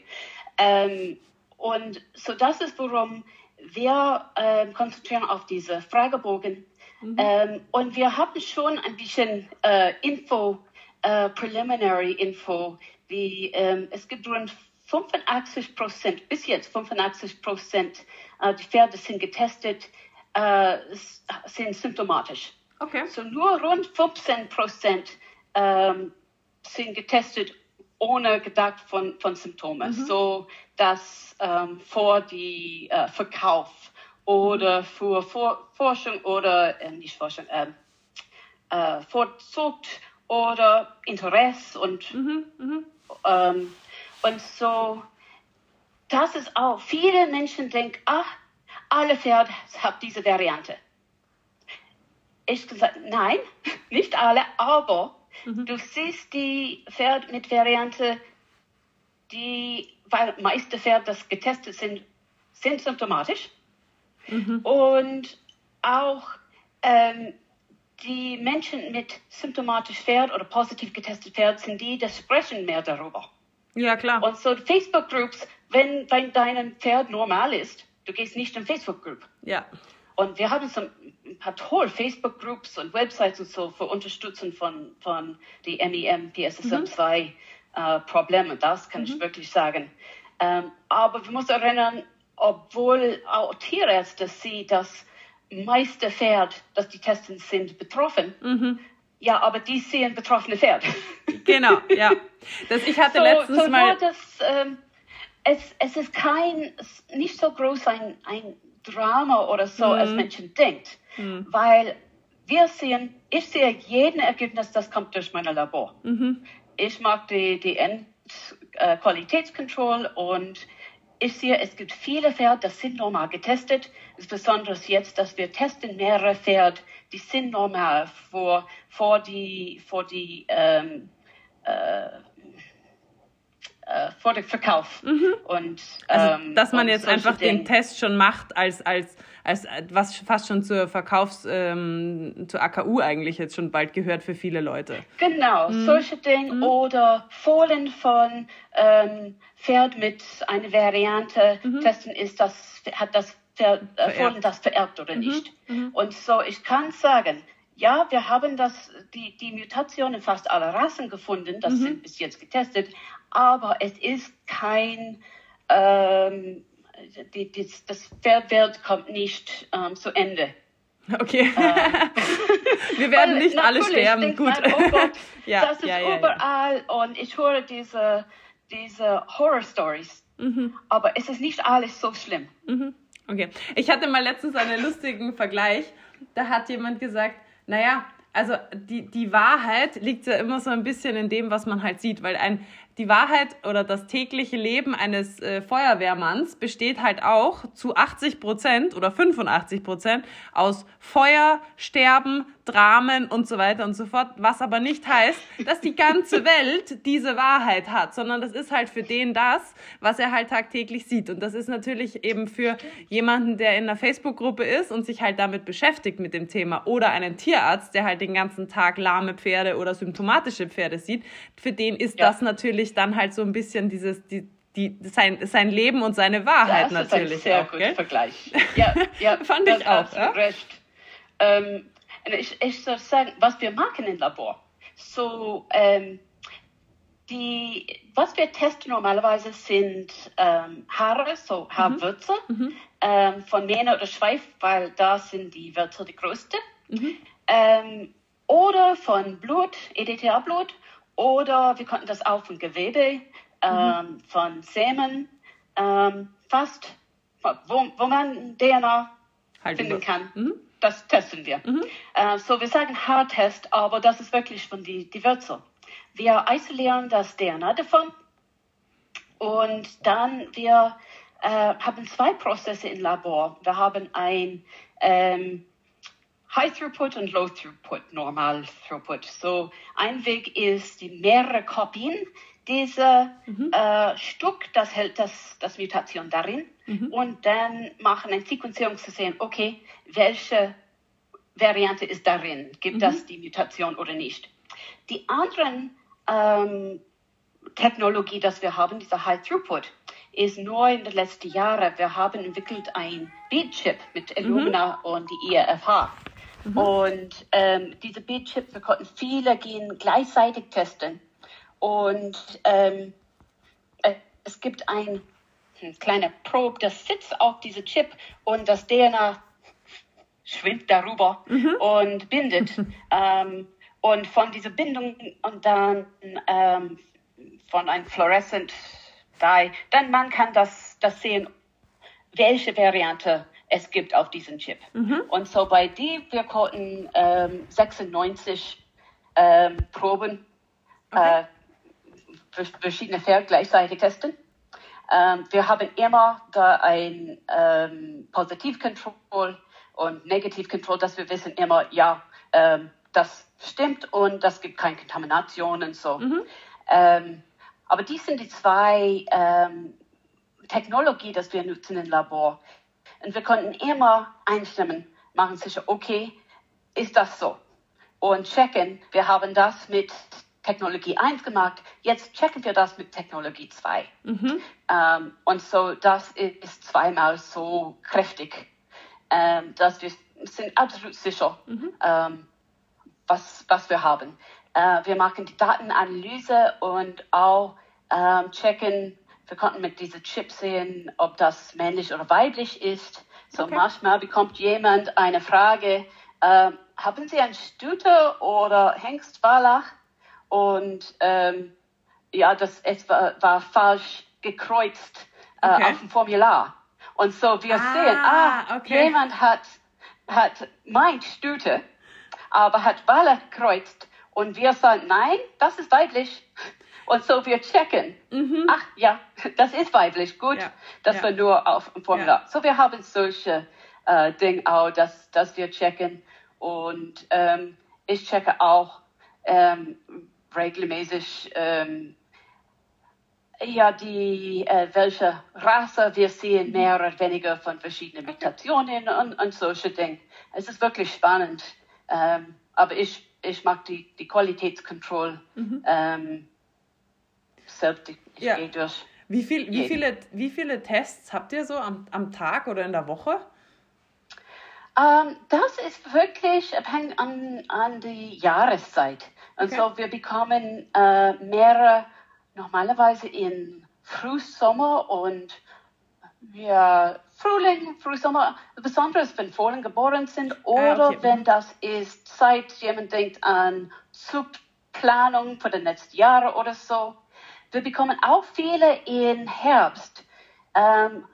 Ähm, und so das ist, worum wir äh, konzentrieren auf diese Fragebogen. Mhm. Ähm, und wir haben schon ein bisschen äh, Info, äh, Preliminary Info, wie ähm, es gibt rund 85 Prozent, bis jetzt 85 Prozent, äh, die Pferde sind getestet, äh, sind symptomatisch. Okay. So nur rund 15 Prozent ähm, sind getestet ohne Gedacht von, von Symptomen. Mhm. So dass ähm, vor die äh, Verkauf oder für vor, Forschung oder äh, nicht Forschung, ähm, äh, Vorzucht oder Interesse und mhm, mhm. Ähm, und so das ist auch viele Menschen denken, ach alle Pferde haben diese Variante. Ich gesagt, nein, nicht alle, aber mhm. du siehst die Pferde mit Variante, die, weil meiste Pferde, das getestet sind, sind symptomatisch. Mhm. Und auch ähm, die Menschen mit symptomatisch Pferd oder positiv getestet Pferd sind die, die sprechen mehr darüber. Ja, klar. Und so Facebook-Groups, wenn, wenn dein Pferd normal ist, du gehst nicht in Facebook-Group. Ja. Und wir haben so ein paar tolle Facebook-Groups und Websites und so für Unterstützung von, von die MEM, PSSM2 mhm. äh, Probleme. Das kann mhm. ich wirklich sagen. Ähm, aber wir müssen erinnern, obwohl auch Tierärzte sehen, dass meiste Pferd, dass die Testen sind, betroffen. Mhm. Ja, aber die sehen betroffene Pferde. Genau, ja. Das, ich hatte so, letztens so mal... Das, ähm, es, es ist kein, nicht so groß ein, ein Drama oder so, mhm. als Menschen denkt. Mhm. Weil wir sehen, ich sehe jeden Ergebnis, das kommt durch mein Labor. Mhm. Ich mag die, die End, äh, Qualitätskontrolle und ich sehe, es gibt viele Pferde, das sind normal getestet. Insbesondere jetzt, dass wir testen mehrere Pferde, die sind normal vor, vor die, vor die ähm, äh, äh, vor dem Verkauf. Mhm. Und, also, ähm, dass man jetzt einfach Dinge. den Test schon macht, als, als, als was fast schon zur Verkaufs-, ähm, zur AKU eigentlich jetzt schon bald gehört für viele Leute. Genau, mhm. solche Dinge mhm. oder Fohlen von ähm, Pferd mit einer Variante mhm. testen, ist das, hat das Pferd, äh, Fohlen das vererbt oder mhm. nicht. Mhm. Und so, ich kann sagen, ja, wir haben das, die, die Mutation in fast aller Rassen gefunden, das mhm. sind bis jetzt getestet, aber es ist kein, ähm, die, die, das Pferdwelt kommt nicht ähm, zu Ende. Okay. Ähm, wir werden nicht alle sterben. Gut. Man, oh Gott, ja, das ist ja, ja, überall und ich höre diese, diese Horror-Stories. Mhm. Aber es ist nicht alles so schlimm. Mhm. Okay. Ich hatte mal letztens einen lustigen Vergleich. Da hat jemand gesagt, naja, also die, die Wahrheit liegt ja immer so ein bisschen in dem, was man halt sieht, weil ein, die Wahrheit oder das tägliche Leben eines äh, Feuerwehrmanns besteht halt auch zu 80 Prozent oder 85 Prozent aus Feuer, Sterben, Dramen und so weiter und so fort. Was aber nicht heißt, dass die ganze Welt diese Wahrheit hat, sondern das ist halt für den das, was er halt tagtäglich sieht. Und das ist natürlich eben für jemanden, der in einer Facebook-Gruppe ist und sich halt damit beschäftigt mit dem Thema oder einen Tierarzt, der halt den ganzen Tag lahme Pferde oder symptomatische Pferde sieht, für den ist ja. das natürlich dann halt so ein bisschen dieses, die, die, sein, sein Leben und seine Wahrheit das natürlich. Das ist ein sehr auch, guter Vergleich. Ja, ja fand ich auch. Ja? Recht. Ähm, ich, ich soll sagen, was wir machen im Labor. So, ähm, die, was wir testen normalerweise sind ähm, Haare, so Haarwürze mhm. mhm. ähm, von Mähne oder Schweif, weil da sind die Würze die größte. Mhm. Ähm, oder von Blut, EDTA-Blut, oder wir konnten das auch von Gewebe, ähm, mhm. von Sämen, ähm, fast, wo, wo man DNA halt finden kann. Mhm. Das testen wir. Mhm. Äh, so, wir sagen Haartest, aber das ist wirklich von die, die Wurzel. Wir isolieren das DNA davon und dann wir äh, haben zwei Prozesse im Labor. Wir haben ein ähm, High Throughput und Low Throughput, Normal Throughput. So ein Weg ist die mehrere Kopien dieser mhm. äh, Stück, das hält das, das Mutation darin mhm. und dann machen eine Sequenzierung zu sehen, okay, welche Variante ist darin, gibt mhm. das die Mutation oder nicht. Die anderen ähm, Technologie, das wir haben, dieser High Throughput, ist nur in den letzten Jahren. Wir haben entwickelt ein Beat-Chip mit mhm. Illumina und die IRFH. Mhm. Und ähm, diese Beat-Chip, wir konnten viele gehen gleichzeitig testen. Und ähm, äh, es gibt ein, ein kleiner Probe, das sitzt auf diesem Chip und das DNA schwimmt darüber mhm. und bindet. ähm, und von dieser Bindung und dann ähm, von einem Fluorescent Dye, dann man kann das, das sehen, welche Variante es gibt auf diesem Chip. Mhm. Und so bei die, wir konnten ähm, 96 ähm, Proben okay. äh, verschiedene Pferde gleichzeitig testen. Ähm, wir haben immer da ein ähm, Positivcontrol und Negativcontrol, dass wir wissen immer, ja, ähm, das stimmt und das gibt keine Kontamination und so. Mhm. Ähm, aber die sind die zwei ähm, Technologien, die wir nutzen im Labor. Und wir konnten immer einstimmen, machen sicher, okay, ist das so? Und checken, wir haben das mit Technologie 1 gemacht, jetzt checken wir das mit Technologie 2. Mhm. Ähm, und so, das ist zweimal so kräftig, ähm, dass wir sind absolut sicher, mhm. ähm, was, was wir haben. Äh, wir machen die Datenanalyse und auch ähm, checken, wir konnten mit diesem Chip sehen, ob das männlich oder weiblich ist. So okay. manchmal bekommt jemand eine Frage, äh, haben Sie ein Stute oder Hengstwallach? Und ähm, ja, das es war, war falsch gekreuzt äh, okay. auf dem Formular. Und so wir ah, sehen, ah, okay. jemand hat, hat meint Stute, aber hat Wallach gekreuzt. Und wir sagen, nein, das ist weiblich. Und so wir checken. Mhm. Ach ja, das ist weiblich, gut. Ja. Das ja. war nur auf dem Formular. So wir haben solche äh, Dinge auch, dass, dass wir checken. Und ähm, ich checke auch ähm, regelmäßig ähm, ja, die, äh, welche Rasse wir sehen, mehr oder weniger von verschiedenen Mutationen und, und solche Dinge. Es ist wirklich spannend. Ähm, aber ich, ich mag die, die Qualitätskontrolle. Mhm. Ähm, selbst, ich ja. gehe durch. Wie, viel, wie, viele, wie viele Tests habt ihr so am, am Tag oder in der Woche? Um, ähm, das ist wirklich abhängig an, an die Jahreszeit. Und okay. wir bekommen äh, mehrere normalerweise in Frühsommer und ja, Frühling, Frühsommer, besonders wenn Fohlen geboren sind ah, oder ah, okay. wenn das ist, seit jemand denkt an Zugplanung für die nächsten Jahre oder so. Wir bekommen auch viele im Herbst. Ähm,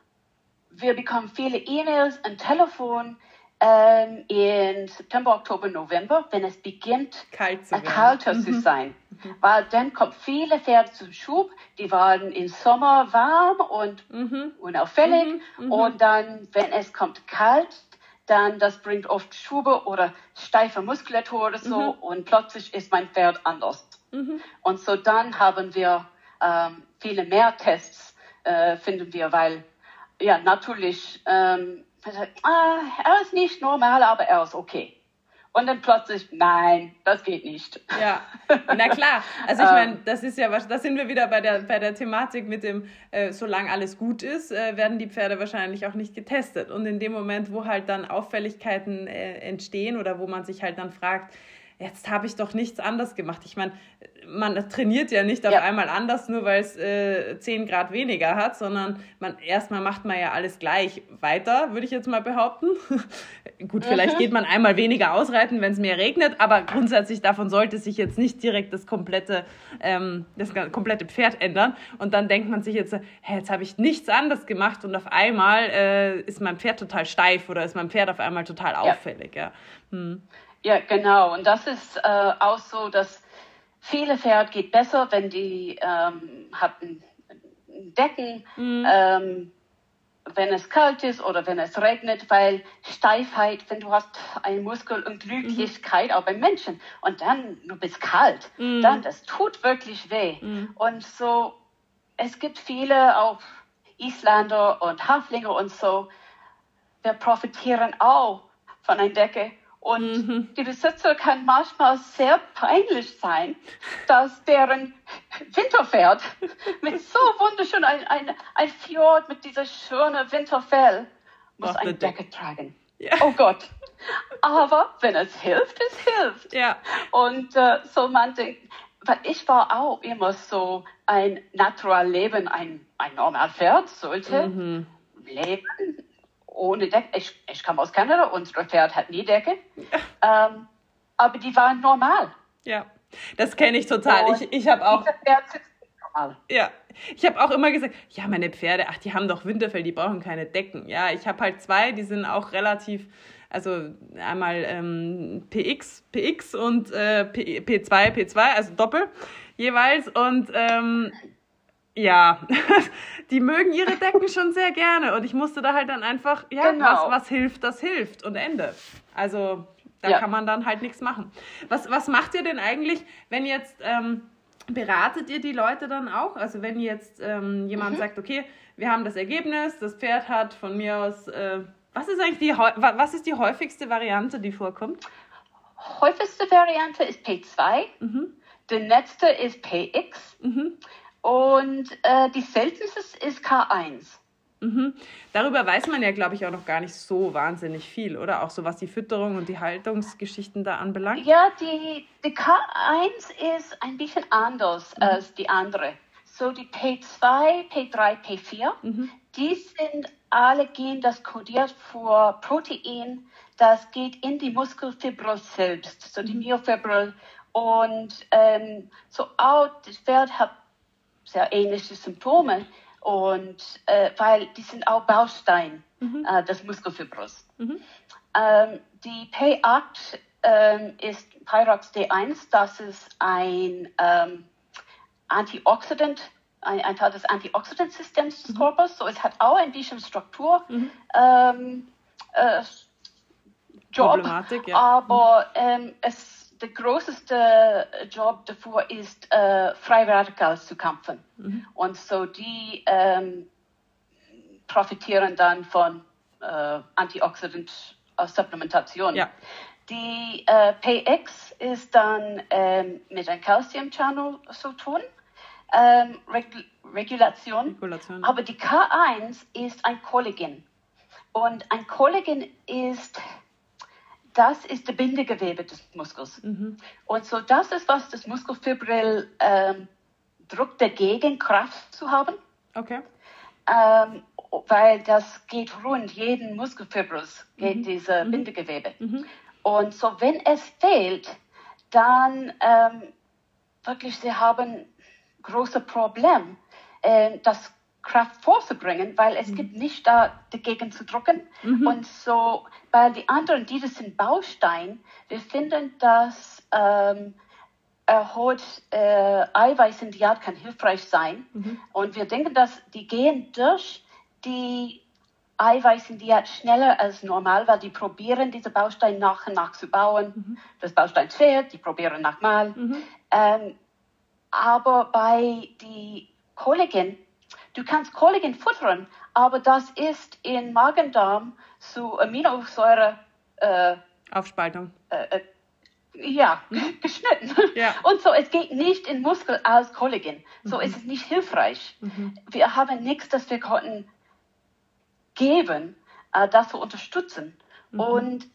wir bekommen viele E-Mails und Telefon ähm, in September, Oktober, November, wenn es beginnt, Kalt zu äh, kalter mhm. zu sein. Mhm. Weil dann kommen viele Pferde zum Schub, die waren im Sommer warm und mhm. unauffällig. Mhm. mhm. Und dann, wenn es kommt kalt, dann das bringt oft Schube oder steife Muskulatur oder so mhm. und plötzlich ist mein Pferd anders. Und so dann haben wir ähm, viele mehr Tests äh, finden wir, weil ja natürlich ähm, ah, er ist nicht normal, aber er ist okay. Und dann plötzlich, nein, das geht nicht. Ja, na klar. Also ich meine, ähm. das ist ja, was, da sind wir wieder bei der, bei der Thematik mit dem, äh, solange alles gut ist, äh, werden die Pferde wahrscheinlich auch nicht getestet. Und in dem Moment, wo halt dann Auffälligkeiten äh, entstehen oder wo man sich halt dann fragt, jetzt habe ich doch nichts anders gemacht. Ich meine, man trainiert ja nicht auf ja. einmal anders, nur weil es äh, 10 Grad weniger hat, sondern man erstmal macht man ja alles gleich weiter, würde ich jetzt mal behaupten. Gut, vielleicht mhm. geht man einmal weniger ausreiten, wenn es mehr regnet, aber grundsätzlich davon sollte sich jetzt nicht direkt das komplette, ähm, das komplette Pferd ändern. Und dann denkt man sich jetzt, hey, jetzt habe ich nichts anders gemacht und auf einmal äh, ist mein Pferd total steif oder ist mein Pferd auf einmal total auffällig. Ja. ja. Hm. Ja, genau. Und das ist äh, auch so, dass viele Pferd geht besser, wenn die ähm, hatten Decken, mhm. ähm, wenn es kalt ist oder wenn es regnet, weil Steifheit, wenn du hast eine Muskelunglücklichkeit, mhm. auch beim Menschen, und dann du bist kalt, mhm. dann das tut wirklich weh. Mhm. Und so, es gibt viele, auch Isländer und Haflinge und so, wir profitieren auch von einer Decke. Und mhm. die Besitzer kann manchmal sehr peinlich sein, dass deren Winterpferd mit so wunderschön ein, ein, ein Fjord mit dieser schönen Winterfell muss eine Decke Deck. tragen. Ja. Oh Gott. Aber wenn es hilft, es hilft. Ja. Und äh, so man denkt, weil ich war auch immer so ein natural Leben, ein, ein normal Pferd sollte mhm. leben ohne Decke. Ich, ich komme aus Kanada, unser Pferd hat nie Decke. Ähm, aber die waren normal. Ja, das kenne ich total. Und ich ich habe auch. Ja, ich habe auch immer gesagt, ja, meine Pferde, ach, die haben doch Winterfell, die brauchen keine Decken. Ja, ich habe halt zwei, die sind auch relativ, also einmal ähm, PX, PX und äh, P, P2, P2, also Doppel jeweils. Und ähm, ja, die mögen ihre Decken schon sehr gerne. Und ich musste da halt dann einfach, ja, genau. was, was hilft, das hilft und Ende. Also da ja. kann man dann halt nichts machen. Was, was macht ihr denn eigentlich, wenn jetzt, ähm, beratet ihr die Leute dann auch? Also wenn jetzt ähm, jemand mhm. sagt, okay, wir haben das Ergebnis, das Pferd hat von mir aus, äh, was ist eigentlich die, was ist die häufigste Variante, die vorkommt? Häufigste Variante ist P2, mhm. die letzte ist PX. Mhm. Und äh, die seltenste ist K1. Mhm. Darüber weiß man ja, glaube ich, auch noch gar nicht so wahnsinnig viel, oder? Auch so was die Fütterung und die Haltungsgeschichten da anbelangt. Ja, die, die K1 ist ein bisschen anders mhm. als die andere. So die P2, P3, P4, mhm. die sind alle Gene, das kodiert für Protein, das geht in die Muskelfibril selbst, so die mhm. Myofibril. Und ähm, so auch das Pferd hat sehr ähnliche Symptome. Und äh, weil die sind auch Baustein mhm. äh, des Muskelfibrus. Mhm. Ähm, die P8 ähm, ist Pyrox D1, das ist ein ähm, Antioxidant, ein, ein, Teil des Antioxidantsystems des mhm. Körpers. So, es hat auch ein bisschen Struktur. Mhm. Ähm, äh, Job, ja. aber mhm. ähm, es der größte Job davor ist, äh, Freiradikale zu kämpfen. Mhm. Und so die ähm, profitieren dann von äh, Antioxidant-Supplementation. Ja. Die äh, PX ist dann ähm, mit einem Calcium-Channel zu tun, ähm, Reg Regulation. Regulation. Aber die K1 ist ein Kollagen. Und ein Kollagen ist das ist der Bindegewebe des Muskels. Mhm. Und so das ist, was das Muskelfibril ähm, druckt dagegen, Kraft zu haben. Okay. Ähm, weil das geht rund, jeden Muskelfibrus geht mhm. diese mhm. Bindegewebe. Mhm. Und so wenn es fehlt, dann ähm, wirklich, sie haben große Problem. Äh, das Kraft vorzubringen, weil es mhm. gibt nicht da dagegen zu drucken. Mhm. Und so, weil die anderen, die das sind Baustein, wir finden, dass ähm, erhöht äh, Eiweiß in Diät kann hilfreich sein. Mhm. Und wir denken, dass die gehen durch die Eiweiß in Diät schneller als normal, weil die probieren, diese Bausteine nach und nach zu bauen. Mhm. Das Baustein fehlt, die probieren nochmal. Mhm. Ähm, aber bei die Kollagen, Du kannst Kollagen futtern, aber das ist in Magen-Darm zu Aminosäure äh, Aufspaltung. Äh, äh, ja, mhm. geschnitten. Ja. Und so, es geht nicht in Muskel als Kollagen. So mhm. ist es nicht hilfreich. Mhm. Wir haben nichts, das wir konnten geben, äh, das zu unterstützen. Mhm. Und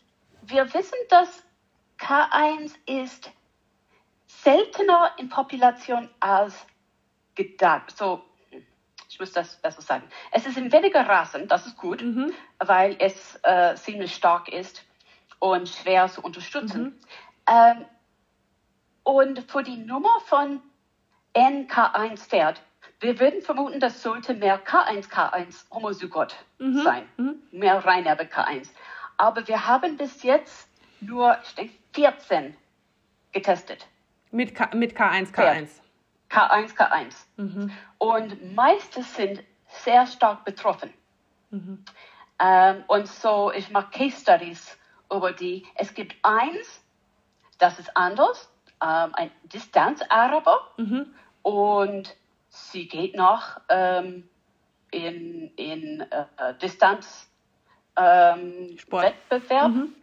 wir wissen, dass K1 ist seltener in Population als gedacht. So ich muss das besser sagen. Es ist in weniger Rassen, das ist gut, mhm. weil es äh, ziemlich stark ist und schwer zu unterstützen. Mhm. Ähm, und für die Nummer von NK1-Pferd, wir würden vermuten, das sollte mehr K1-K1 Homozygot mhm. sein, mhm. mehr Reinerbe K1. Aber wir haben bis jetzt nur, ich denke, 14 getestet. Mit, K mit K1, K1. K1, K1. Mhm. Und meistens sind sehr stark betroffen. Mhm. Ähm, und so, ich mache Case Studies über die. Es gibt eins, das ist anders, ähm, ein Distanzaraber mhm. und sie geht noch ähm, in, in äh, Distanzwettbewerb. Ähm, mhm.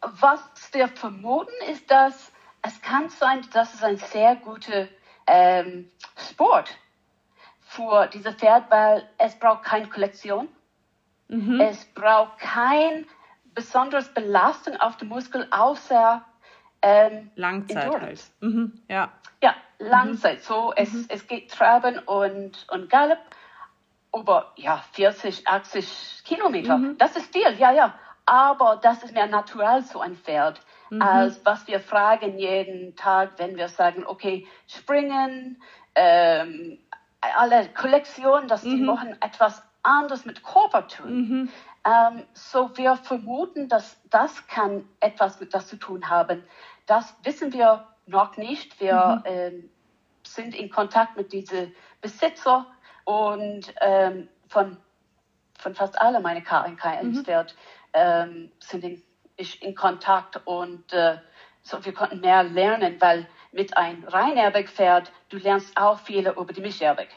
Was wir vermuten, ist, dass es kann sein, dass es ein sehr guter ähm, Sport für diese Pferd, weil es braucht keine Kollektion. Mhm. Es braucht keine besondere Belastung auf den Muskel, außer ähm, Langzeit halt. Mhm. Ja. ja, Langzeit. Mhm. So, es, mhm. es geht Traben und, und Galopp über ja, 40, 80 Kilometer. Mhm. Das ist viel, ja, ja. Aber das ist mehr natural so ein Pferd, mhm. als was wir fragen jeden Tag, wenn wir sagen, okay, springen, ähm, alle Kollektionen, dass die mhm. machen etwas anderes mit Körper tun. Mhm. Ähm, so wir vermuten, dass das kann etwas mit das zu tun haben. Das wissen wir noch nicht. Wir mhm. ähm, sind in Kontakt mit diesen Besitzer und ähm, von, von fast alle meine KNKs mhm. ähm, sind in, ich in Kontakt und äh, so wir konnten mehr lernen, weil mit einem Reinerbeck-Pferd, du lernst auch viele über die Mischerbeck.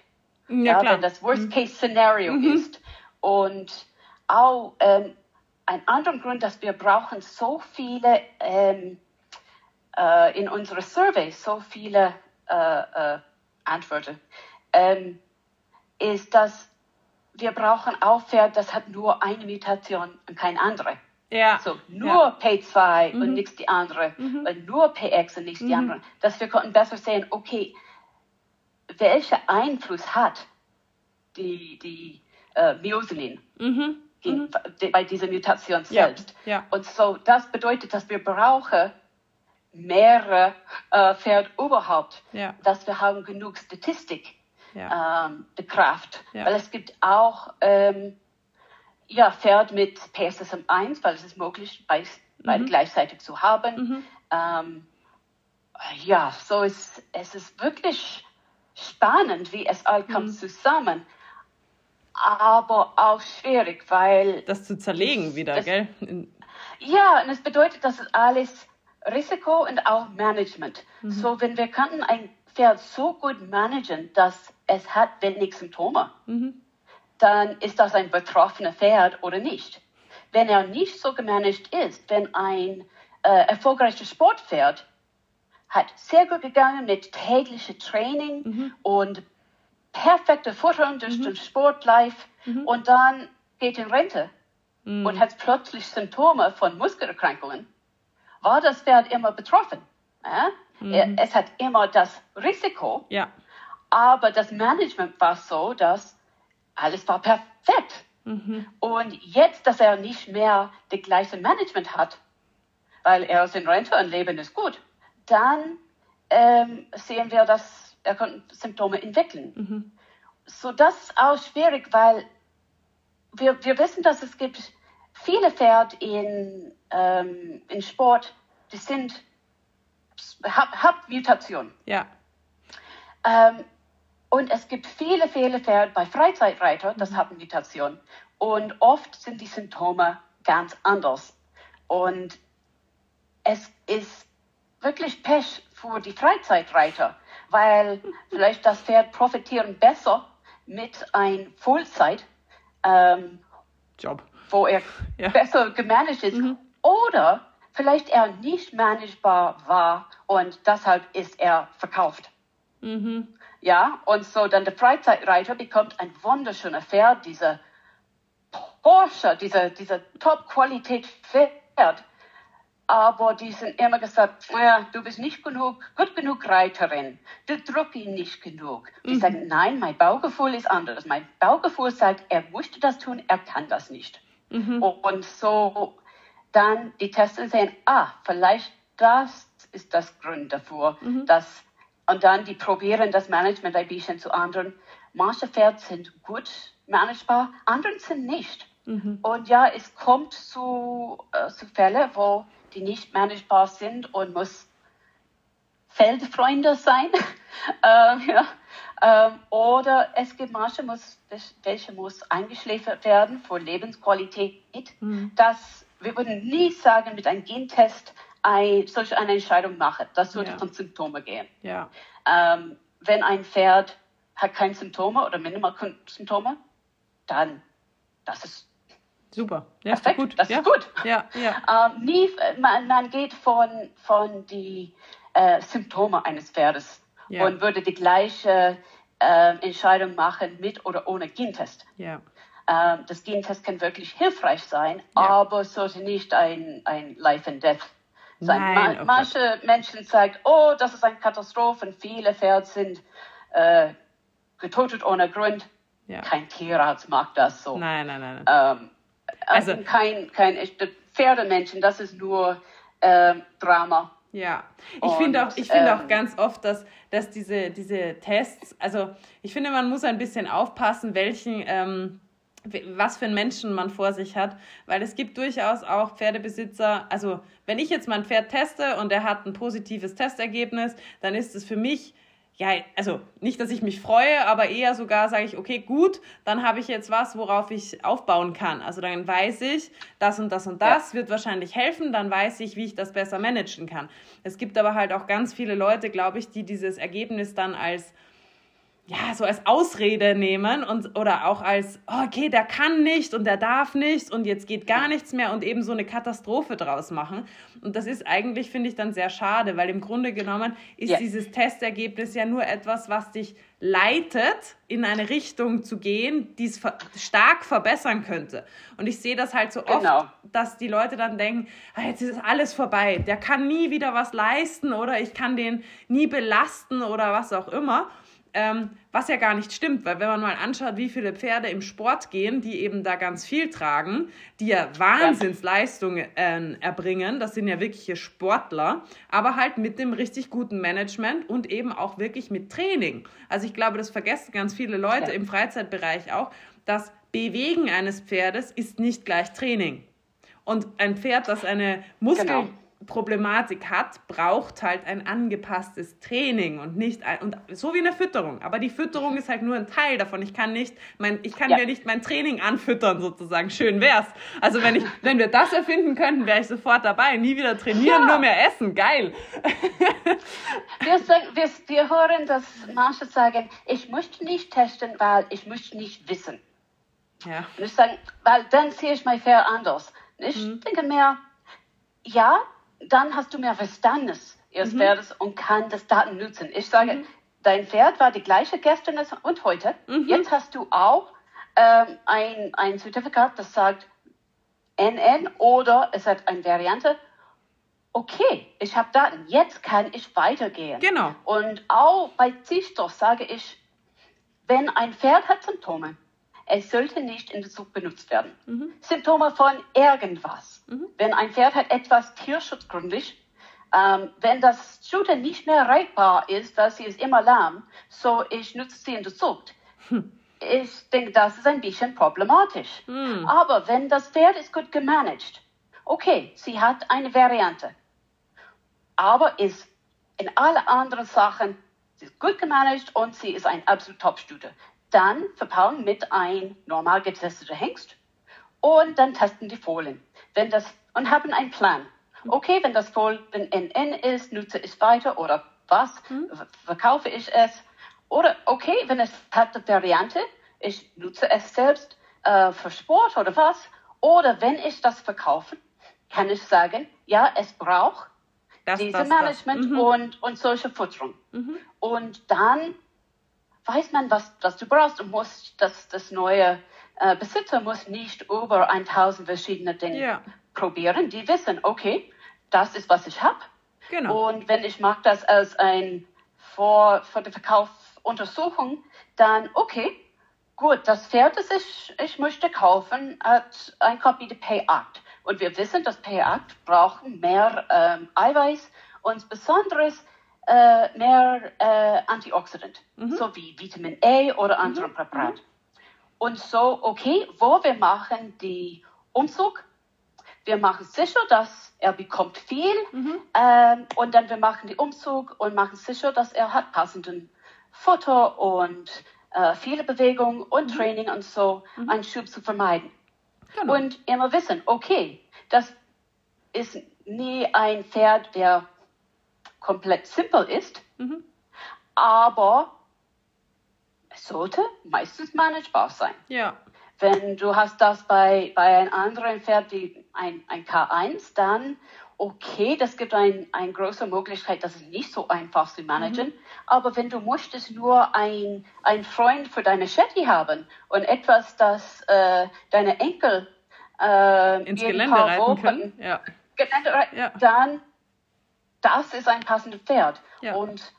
Ja, ja wenn das Worst-Case-Szenario mhm. ist. Und auch ähm, ein anderer Grund, dass wir brauchen so viele ähm, äh, in unsere Survey, so viele äh, äh, Antworten, ähm, ist, dass wir brauchen auch Pferd, das hat nur eine Mutation und keine andere. Ja. So, nur ja. P2 mhm. und nichts die andere. Mhm. Und nur PX und nichts mhm. die andere. Dass wir konnten besser sehen, okay, welcher Einfluss hat die, die äh, Myosin mhm. mhm. bei dieser Mutation selbst. Ja. Ja. Und so, das bedeutet, dass wir brauchen mehrere äh, Pferd überhaupt, ja. dass wir haben genug Statistik, ähm, die Kraft. Weil es gibt auch ähm, ja, Pferd mit PSSM 1, weil es ist möglich, beide mhm. gleichzeitig zu haben. Mhm. Ähm, ja, so ist es ist wirklich spannend, wie es all kommt mhm. zusammen, aber auch schwierig, weil das zu zerlegen wieder, das, gell? Ja, und es bedeutet, dass es alles Risiko und auch Management. Mhm. So, wenn wir könnten ein Pferd so gut managen, dass es hat wenig Symptome, mhm. Dann ist das ein betroffenes Pferd oder nicht. Wenn er nicht so gemanagt ist, wenn ein äh, erfolgreiches Sportpferd hat sehr gut gegangen mit täglichem Training mhm. und perfekte Futtern durch mhm. den Sport live mhm. und dann geht in Rente mhm. und hat plötzlich Symptome von Muskelerkrankungen, war das Pferd immer betroffen. Mhm. Es hat immer das Risiko, ja. aber das Management war so, dass alles war perfekt. Mhm. Und jetzt, dass er nicht mehr das gleiche Management hat, weil er ist in Rente und Leben ist gut, dann ähm, sehen wir, dass er Symptome entwickeln. Mhm. So das ist auch schwierig, weil wir, wir wissen, dass es gibt viele Pferde in, ähm, in Sport, die sind Hauptmutation. Ja. Ähm, und es gibt viele, viele Pferde bei Freizeitreitern, das haben Mutation. Und oft sind die Symptome ganz anders. Und es ist wirklich Pech für die Freizeitreiter, weil vielleicht das Pferd profitieren besser mit ein Vollzeit ähm, Job, wo er ja. besser gemanagt ist, mhm. oder vielleicht er nicht managebar war und deshalb ist er verkauft. Mhm. Ja, und so dann der Freizeitreiter bekommt ein wunderschöner Pferd, dieser Porsche, dieser, dieser Top-Qualität-Pferd aber die sind immer gesagt, ja, du bist nicht genug, gut genug Reiterin, du drückst ihn nicht genug. Die mhm. sagen, nein, mein Baugefühl ist anders. Mein Baugefühl sagt, er möchte das tun, er kann das nicht. Mhm. Und so dann die Tester sehen, ah, vielleicht das ist das Grund dafür, mhm. dass, und dann die probieren das Management ein bisschen zu anderen. Manche Pferde sind gut managebar, andere sind nicht. Mhm. Und ja, es kommt zu, äh, zu Fällen, wo die nicht managebar sind und muss Feldfreunde sein. äh, ja. Ähm, oder es gibt manche, muss, welche muss eingeschläfert werden für Lebensqualität. Mhm. Das, wir würden nie sagen, mit einem Gentest ein, solch eine Entscheidung machen. Das würde ja. von Symptomen gehen. Ja. Ähm, wenn ein Pferd hat keine Symptome oder minimal Symptome, dann das ist Super. Ja, Perfekt. Gut. Das ja. ist gut. Ja, ja. Ähm, nie, man, man, geht von, von die äh, Symptome eines Pferdes ja. und würde die gleiche äh, Entscheidung machen mit oder ohne Gentest. Ja. Ähm, das Gentest kann wirklich hilfreich sein, aber sollte nicht ein, ein Life and Death sein. Nein, Ma oh manche Gott. Menschen sagen, oh, das ist eine Katastrophe, viele Pferde sind äh, getötet ohne Grund. Ja. Kein Tierarzt mag das so. Nein, nein, nein. Ähm, also, also kein, kein echter Pferdemenschen, das ist nur äh, Drama. Ja, ich finde auch, ich finde ähm, auch ganz oft, dass, dass diese, diese Tests, also ich finde, man muss ein bisschen aufpassen, welchen, ähm, was für einen Menschen man vor sich hat, weil es gibt durchaus auch Pferdebesitzer, also wenn ich jetzt mein Pferd teste und er hat ein positives Testergebnis, dann ist es für mich ja, also nicht, dass ich mich freue, aber eher sogar sage ich, okay, gut, dann habe ich jetzt was, worauf ich aufbauen kann. Also dann weiß ich, das und das und das ja. wird wahrscheinlich helfen, dann weiß ich, wie ich das besser managen kann. Es gibt aber halt auch ganz viele Leute, glaube ich, die dieses Ergebnis dann als ja, so als Ausrede nehmen und oder auch als, oh, okay, der kann nicht und der darf nicht und jetzt geht gar nichts mehr und eben so eine Katastrophe draus machen. Und das ist eigentlich, finde ich, dann sehr schade, weil im Grunde genommen ist ja. dieses Testergebnis ja nur etwas, was dich leitet, in eine Richtung zu gehen, die es stark verbessern könnte. Und ich sehe das halt so oft, genau. dass die Leute dann denken, ah, jetzt ist alles vorbei, der kann nie wieder was leisten oder ich kann den nie belasten oder was auch immer. Ähm, was ja gar nicht stimmt, weil wenn man mal anschaut, wie viele Pferde im Sport gehen, die eben da ganz viel tragen, die ja Wahnsinnsleistungen äh, erbringen, das sind ja wirkliche Sportler, aber halt mit dem richtig guten Management und eben auch wirklich mit Training. Also ich glaube, das vergessen ganz viele Leute im Freizeitbereich auch, dass Bewegen eines Pferdes ist nicht gleich Training. Und ein Pferd, das eine Muskel... Genau Problematik hat, braucht halt ein angepasstes Training und nicht ein, und so wie eine Fütterung. Aber die Fütterung ist halt nur ein Teil davon. Ich kann nicht mein, ich kann ja. mir nicht mein Training anfüttern sozusagen. Schön wär's. Also wenn ich, wenn wir das erfinden könnten, wäre ich sofort dabei. Nie wieder trainieren, ja. nur mehr essen. Geil. wir, sagen, wir, wir hören, dass manche sagen, ich möchte nicht testen, weil ich möchte nicht wissen. Ja. Und ich sage, weil dann sehe ich mein Pferd anders. Ich mhm. denke mir, ja, dann hast du mehr Verständnis ihres mhm. Pferdes und kann das Daten nutzen. Ich sage, mhm. dein Pferd war die gleiche gestern und heute. Mhm. Jetzt hast du auch ähm, ein, ein Zertifikat, das sagt NN oder es hat eine Variante. Okay, ich habe Daten, jetzt kann ich weitergehen. Genau. Und auch bei Züchter sage ich, wenn ein Pferd hat Symptome, es sollte nicht in der Zucht benutzt werden. Mhm. Symptome von irgendwas. Mhm. Wenn ein Pferd hat etwas tierschutzgründlich, ähm, wenn das Shooter nicht mehr reitbar ist, weil sie ist immer lahm, so ich nutze sie in der Zucht. Hm. Ich denke, das ist ein bisschen problematisch. Hm. Aber wenn das Pferd ist gut gemanagt, okay, sie hat eine Variante, aber ist in alle anderen Sachen sie ist gut gemanagt und sie ist ein absolut Top-Shooter dann verpaaren mit ein normal getesteter Hengst und dann testen die Fohlen. Wenn das, und haben einen Plan. Okay, wenn das Fohlen NN ist, nutze ich weiter oder was, hm. verkaufe ich es. Oder okay, wenn es hat eine Variante, ich nutze es selbst äh, für Sport oder was. Oder wenn ich das verkaufe, kann ich sagen, ja, es braucht das, diese das, Management das. Mhm. Und, und solche Futterung. Mhm. Und dann weiß man, was, was du brauchst und muss das, das neue äh, Besitzer muss nicht über 1000 verschiedene Dinge ja. probieren. Die wissen, okay, das ist, was ich habe. Genau. Und wenn ich mag das als ein vor, vor der Verkaufsuntersuchung, dann okay, gut, das Pferd, das ich, ich möchte kaufen, hat ein Kopie der Pay-Act. Und wir wissen, dass Pay-Act braucht mehr ähm, Eiweiß und besonderes äh, mehr äh, Antioxidant, mhm. so wie Vitamin A oder andere mhm. Präparate. Und so, okay, wo wir machen die Umzug, wir machen sicher, dass er bekommt viel mhm. ähm, und dann wir machen die Umzug und machen sicher, dass er hat passenden Futter und äh, viele Bewegung und Training und so einen Schub zu vermeiden. Genau. Und immer wissen, okay, das ist nie ein Pferd, der komplett simpel ist, aber es sollte meistens managebar sein. ja. Wenn du hast das bei, bei einem anderen Pferd, die ein, ein K1, dann okay, das gibt ein, eine große Möglichkeit, das ist nicht so einfach zu managen. Aber wenn du möchtest nur ein, ein Freund für deine Shetty haben und etwas, das äh, deine Enkel äh, Ins Gelände reiten können. Ja. Gelände Ja. dann das ist ein passendes Pferd. Ja. Und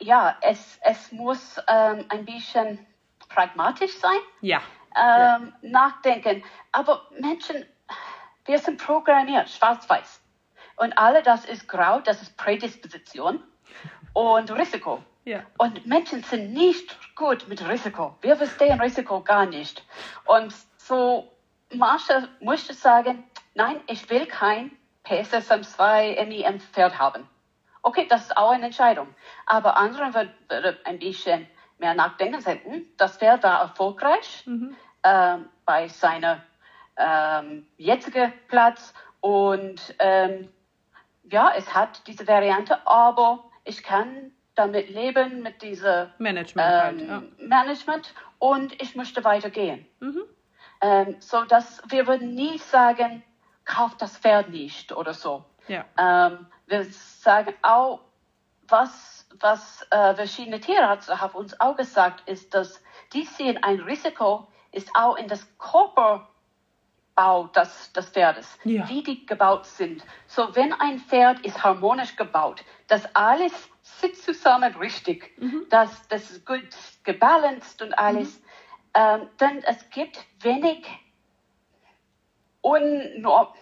ja, es, es muss ähm, ein bisschen pragmatisch sein Ja. ähm, nachdenken. Aber Menschen, wir sind programmiert, schwarz-weiß. Und alle das ist grau, das ist Prädisposition und Risiko. Ja. Und Menschen sind nicht gut mit Risiko. Wir verstehen Risiko gar nicht. Und so, Marsha musste sagen, nein, ich will kein PSSM2 MEM Pferd haben. Okay, das ist auch eine Entscheidung. Aber andere würden würde ein bisschen mehr nachdenken und sagen, hm, das Pferd war erfolgreich ähm, bei seiner ähm, jetzigen Platz und ähm, ja, es hat diese Variante, aber ich kann damit leben, mit dieser Management halt. ähm, Ja. Management und ich möchte weitergehen. Ähm, so dass wir würden nie sagen, kauf das Pferd nicht oder so. Ja. Ähm, wir sagen auch, was, was äh, verschiedene Tierärzte haben uns auch gesagt, ist, dass die sehen ein Risiko ist auch in das Körperbau des, des Pferdes, Ja. wie die gebaut sind. So, wenn ein Pferd ist harmonisch gebaut, dass alles sitzt zusammen richtig, dass das ist gut gebalanced und alles, ähm, dann es gibt wenig unnor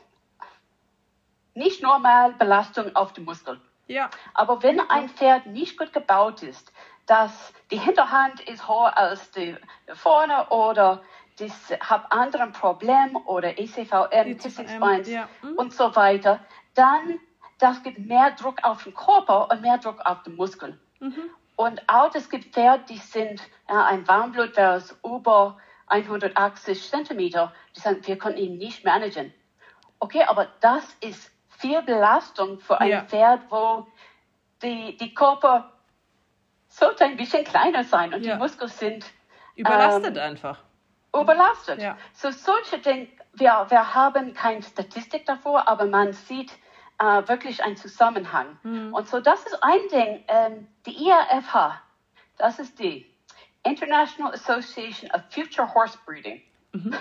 nicht normal Belastung auf die Muskeln. Ja. Aber wenn ein Pferd nicht gut gebaut ist, dass die Hinterhand ist höher als die vorne oder das hat anderen Problem oder E ECVM, Kissing ECVM, Spines ja. Mhm. und so weiter, dann das gibt mehr Druck auf den Körper und mehr Druck auf die Muskeln. Mhm. Und auch es gibt Pferde, die sind ja, ein Warmblut, ist über 180 Zentimeter. Die sagen, wir können ihn nicht managen. Okay, aber das ist viel Belastung für ein Ja. Pferd, wo die, die Körper sollte ein bisschen kleiner sein und Ja. die Muskeln sind Überlastet Ähm, einfach. überlastet. Ja. So solche Dinge, wir, wir haben keine Statistik davor, aber man sieht äh, wirklich einen Zusammenhang. Mhm. Und so das ist ein Ding, ähm, die IAFH, das ist die International Association of Future Horse Breeding. Mhm.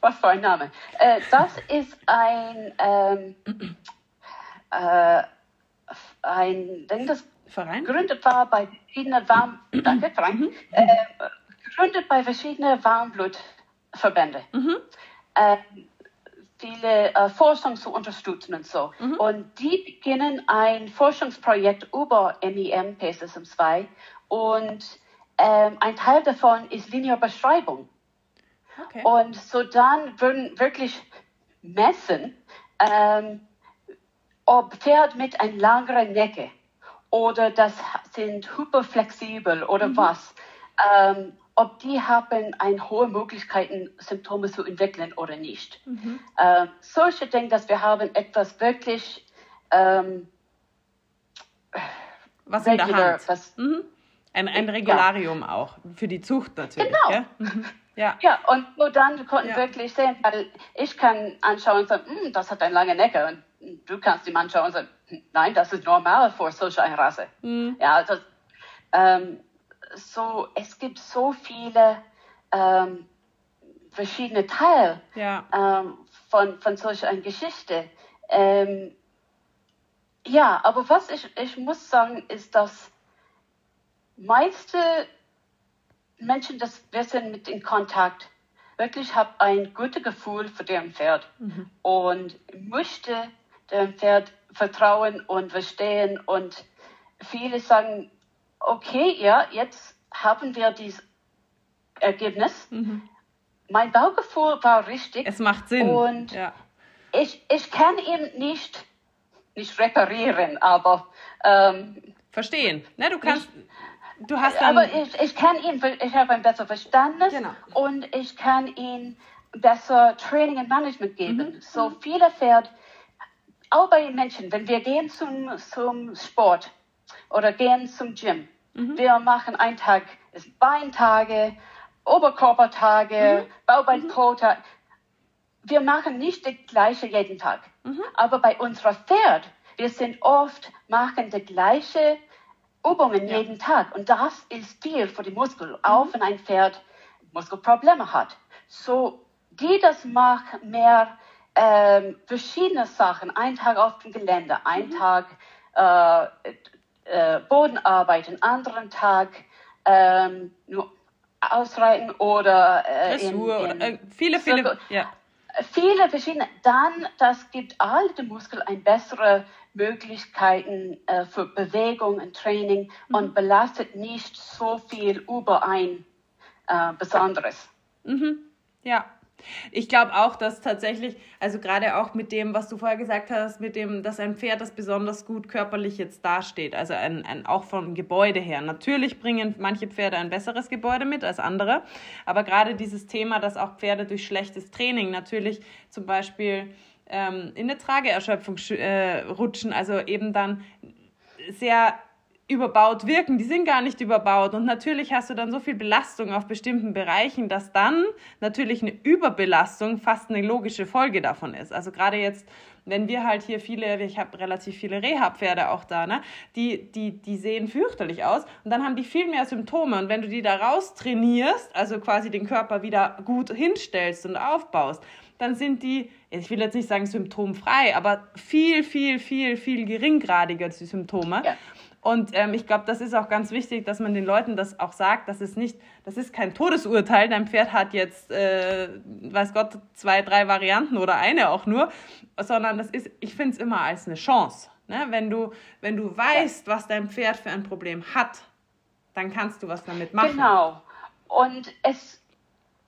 Was für ein Name. Äh, das ist ein, ähm, äh, ein Ding, das Verein? gegründet war bei verschiedenen Warm Danke, Frank. Äh, gegründet bei verschiedenen Warmblutverbände. Äh, viele äh, Forschung zu unterstützen und so. Und die beginnen ein Forschungsprojekt über MEM PSSM2 und ähm, ein Teil davon ist Linearbeschreibung. Okay. Und so dann würden wirklich messen, ähm, ob Pferd mit einer langeren Necke oder das sind hyperflexibel oder was, ähm, ob die haben eine hohe Möglichkeiten, Symptome zu entwickeln oder nicht. Ähm, solche Dinge, dass wir haben etwas wirklich ähm, Was in der Hand. was Mhm. Ein, ein Regularium auch. Für die Zucht natürlich. Genau. Mhm. Ja. Ja, und nur dann konnten Ja. wirklich sehen, weil ich kann anschauen und sagen, "Hm, das hat eine lange Necke. Und du kannst ihm anschauen und sagen, "Hm, nein, das ist normal für solche eine Rasse. Mhm. Ja, das, ähm, so, es gibt so viele ähm, verschiedene Teile Ja. ähm, von, von solch einer Geschichte. Ähm, ja, aber was ich, ich muss sagen, ist, dass meiste Menschen, das wir sind mit in Kontakt, wirklich haben ein gutes Gefühl für deren Pferd und möchte dem Pferd vertrauen und verstehen und viele sagen, okay, ja, jetzt haben wir dieses Ergebnis. Mein Baugefühl war richtig. Es macht Sinn. Und- ja. Ich, ich kann ihn nicht, nicht reparieren, aber ähm, verstehen. Ne, du kannst. Du hast dann Aber ich, ich kann ihn, ich habe ein besseres Verständnis genau. und ich kann ihn besser Training und Management geben. Mhm. So viele Pferde, auch bei den Menschen, wenn wir gehen zum, zum Sport oder gehen zum Gym, mhm. wir machen einen Tag, ist Beintage, Oberkörpertage, mhm. Tag. Wir machen nicht das gleiche jeden Tag. Mhm. Aber bei unserer Pferd, wir sind oft, machen die gleiche Übungen ja. jeden Tag. Und das ist viel für die Muskel, mhm. auch wenn ein Pferd Muskelprobleme hat. So, die das macht mehr ähm, verschiedene Sachen. Ein Tag auf dem Gelände, ein mhm. Tag äh, äh, Bodenarbeit, einen anderen Tag ähm, nur ausreiten oder äh, Dressur in, in oder, äh, viele, viele, ja. viele verschiedene. Dann, das gibt all den Muskeln eine bessere Möglichkeiten äh, für Bewegung und Training mhm. und belastet nicht so viel über ein äh, Besonderes. Mhm. Ja, ich glaube auch, dass tatsächlich, also gerade auch mit dem, was du vorher gesagt hast, mit dem, dass ein Pferd, das besonders gut körperlich jetzt dasteht, also ein, ein, auch vom Gebäude her. Natürlich bringen manche Pferde ein besseres Gebäude mit als andere, aber gerade dieses Thema, dass auch Pferde durch schlechtes Training natürlich zum Beispiel ähm, in eine Trageerschöpfung äh, rutschen, also eben dann sehr überbaut wirken. Die sind gar nicht überbaut. Und natürlich hast du dann so viel Belastung auf bestimmten Bereichen, dass dann natürlich eine Überbelastung fast eine logische Folge davon ist. Also gerade jetzt, wenn wir halt hier viele, ich habe relativ viele Reha-Pferde auch da, ne? die, die, die sehen fürchterlich aus und dann haben die viel mehr Symptome. Und wenn du die da raus trainierst, also quasi den Körper wieder gut hinstellst und aufbaust, dann sind die, ich will jetzt nicht sagen symptomfrei, aber viel, viel, viel, viel geringgradiger die Symptome. Ja. Und ähm, ich glaube, das ist auch ganz wichtig, dass man den Leuten das auch sagt, dass es nicht, das ist kein Todesurteil, dein Pferd hat jetzt, äh, weiß Gott, zwei, drei Varianten oder eine auch nur, sondern das ist, ich finde es immer als eine Chance. Ne? Wenn, du, wenn du weißt, was dein Pferd für ein Problem hat, dann kannst du was damit machen. Genau. Und es,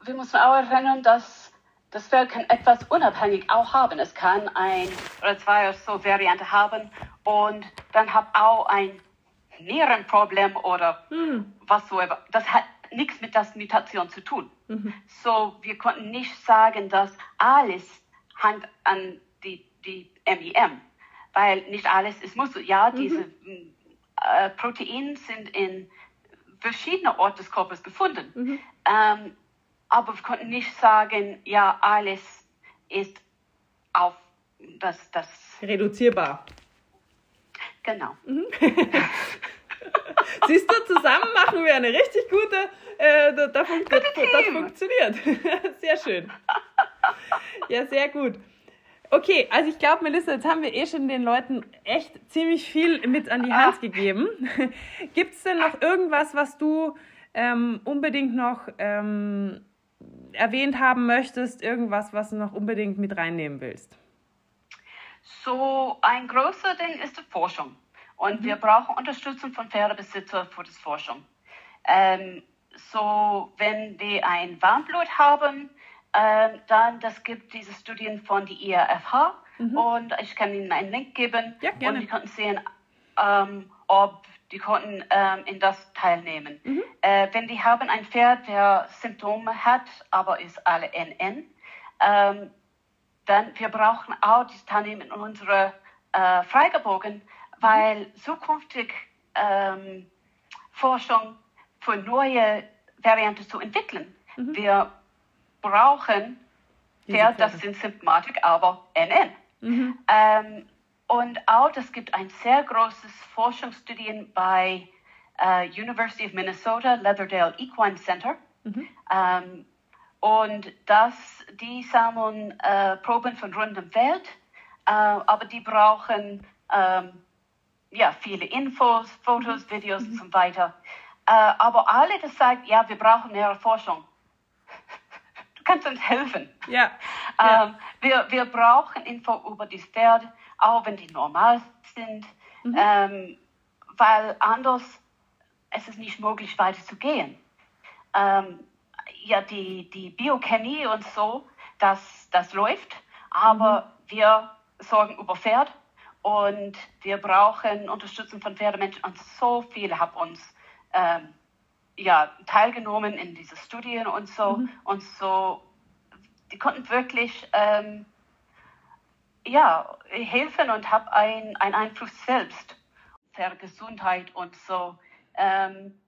wir müssen auch erinnern, dass das Pferd kann etwas unabhängig auch haben. Es kann ein oder zwei oder so Variante haben und dann hat auch ein Nierenproblem oder mhm. was so. Das hat nichts mit der Mutation zu tun. Mhm. So, wir konnten nicht sagen, dass alles hängt an die, die MIM, weil nicht alles ist Muskel. Ja, mhm. diese äh, Proteine sind in verschiedenen Orten des Körpers gefunden. Mhm. Ähm, aber wir konnten nicht sagen, ja, alles ist auf das, das reduzierbar. Genau. Mhm. Siehst du, zusammen machen wir eine richtig gute, äh, da, da fun das, das funktioniert. sehr schön. Ja, sehr gut. Okay, also ich glaube, Melissa, jetzt haben wir eh schon den Leuten echt ziemlich viel mit an die Hand gegeben. Gibt es denn noch irgendwas, was du ähm, unbedingt noch ähm, erwähnt haben möchtest? Irgendwas, was du noch unbedingt mit reinnehmen willst? So ein großer Ding ist die Forschung. Und mhm. wir brauchen Unterstützung von Pferdebesitzern für die Forschung. Ähm, so, wenn die ein Warmblut haben, ähm, dann das gibt diese Studien von der IRFH mhm. und ich kann Ihnen einen Link geben ja, und Sie können sehen, ähm, ob die konnten ähm, in das teilnehmen. Mhm. Äh, wenn die haben ein Pferd, der Symptome hat, aber ist alle NN, ähm, dann wir brauchen auch das Teilnehmen in unsere äh, Fragebogen, weil zukünftig ähm, Forschung für neue Varianten zu entwickeln. Mhm. Wir brauchen Pferd, das sind Symptomatik, aber NN. Mhm. Ähm, und auch es gibt ein sehr großes Forschungsstudien bei uh, University of Minnesota, Leatherdale Equine Center. Mhm. Ähm, und das, die sammeln äh, Proben von rund um Welt, äh, aber die brauchen ähm, ja, viele Infos, Fotos, mhm. Videos mhm. und so weiter. Aber alle, das sagt, ja, wir brauchen mehr Forschung. Du kannst uns helfen. Ja. Ähm, wir, wir brauchen Info über die Pferd, auch wenn die normal sind, mhm. ähm, weil anders es ist nicht möglich, weiterzugehen. Ähm, ja, die, die Biochemie und so, das, das läuft, aber mhm. wir sorgen über Pferd Und wir brauchen Unterstützung von Pferdemenschen und so viele haben uns ähm, ja, teilgenommen in diese Studien und so. Mhm. Und so, die konnten wirklich ähm, ja, helfen und haben einen Einfluss selbst für Gesundheit und so. Ähm,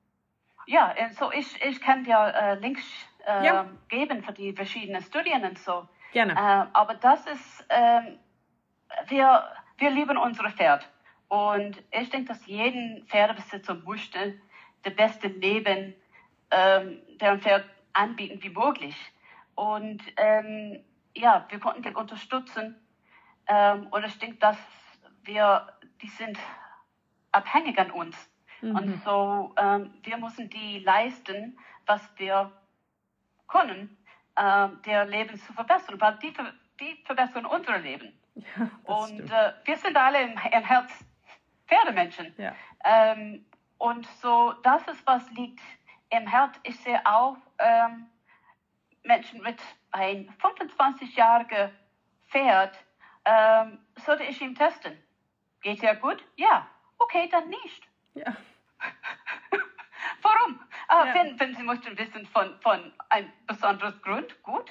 ja, so ich, ich kann dir äh, Links äh, ja. geben für die verschiedenen Studien und so. Gerne. Äh, aber das ist, ähm, wir, wir lieben unsere Pferd. Und ich denke, dass jeden Pferdebesitzer möchte das beste Leben ähm, der Pferd anbieten wie möglich. Und ähm, ja, wir konnten die unterstützen. Ähm, und ich denke, dass wir, die sind abhängig an uns. Mhm. Und so, ähm, wir müssen die leisten, was wir können, äh, der Leben zu verbessern, weil die, die verbessern unser Leben. Ja, und äh, wir sind alle im, im Herz Pferdemenschen. Ja. Ähm, und so, das ist, was liegt im Herz. Ich sehe auch ähm, Menschen mit ein 25-jähriger Pferd, ähm, sollte ich ihm testen. Geht er gut? Ja. Okay, dann nicht. Ja. Warum? Äh, ja. wenn, wenn Sie möchten wissen von, von einem besonderen Grund, gut.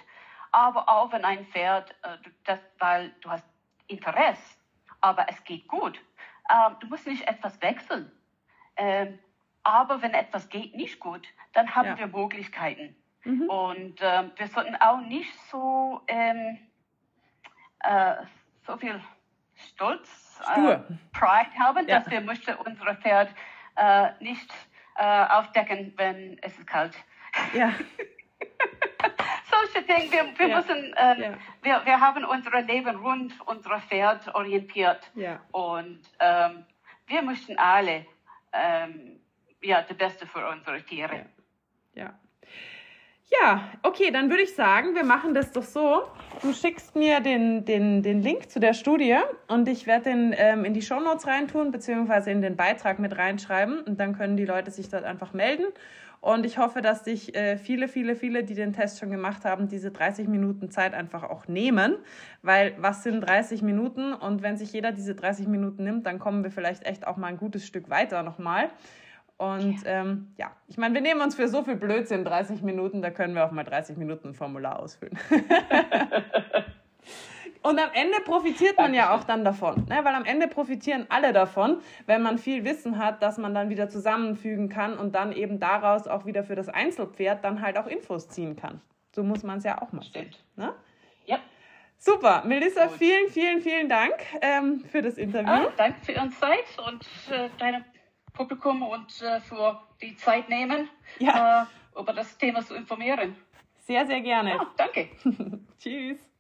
Aber auch wenn ein Pferd, äh, das, weil du hast Interesse, aber es geht gut. Äh, du musst nicht etwas wechseln. Ähm, aber wenn etwas geht nicht gut, dann haben ja. wir Möglichkeiten. Mhm. Und ähm, wir sollten auch nicht so, ähm, äh, so viel Stolz, äh, Pride haben, ja. dass wir möchten unsere Pferd äh, nicht äh, aufdecken, wenn es ist kalt. Ja. Solche Dinge. Wir, wir ja. müssen, äh, ja. wir, wir haben unser Leben rund unser Pferd orientiert. Ja. Und ähm, wir möchten alle ähm, ja, das Beste für unsere Tiere. Ja. Ja, okay, dann würde ich sagen, wir machen das doch so. Du schickst mir den, den, den Link zu der Studie und ich werde den ähm, in die Shownotes reintun, beziehungsweise in den Beitrag mit reinschreiben und dann können die Leute sich dort einfach melden. Und ich hoffe, dass sich äh, viele, viele, viele, die den Test schon gemacht haben, diese 30 Minuten Zeit einfach auch nehmen. Weil was sind 30 Minuten? Und wenn sich jeder diese 30 Minuten nimmt, dann kommen wir vielleicht echt auch mal ein gutes Stück weiter nochmal. Und ähm, ja, ich meine, wir nehmen uns für so viel Blödsinn 30 Minuten, da können wir auch mal 30 Minuten ein Formular ausfüllen. Und am Ende profitiert man ja auch dann davon, ne? weil am Ende profitieren alle davon, wenn man viel Wissen hat, dass man dann wieder zusammenfügen kann und dann eben daraus auch wieder für das Einzelpferd dann halt auch Infos ziehen kann. So muss man es ja auch mal sehen. Ne? Ja. Super. Melissa, Gut. vielen, vielen, vielen Dank ähm, für das Interview. Ah, danke für Ihre Zeit und äh, deine Publikum und äh, für die Zeit nehmen, ja. äh, über das Thema zu informieren. Sehr, sehr gerne. Ja, danke. Tschüss.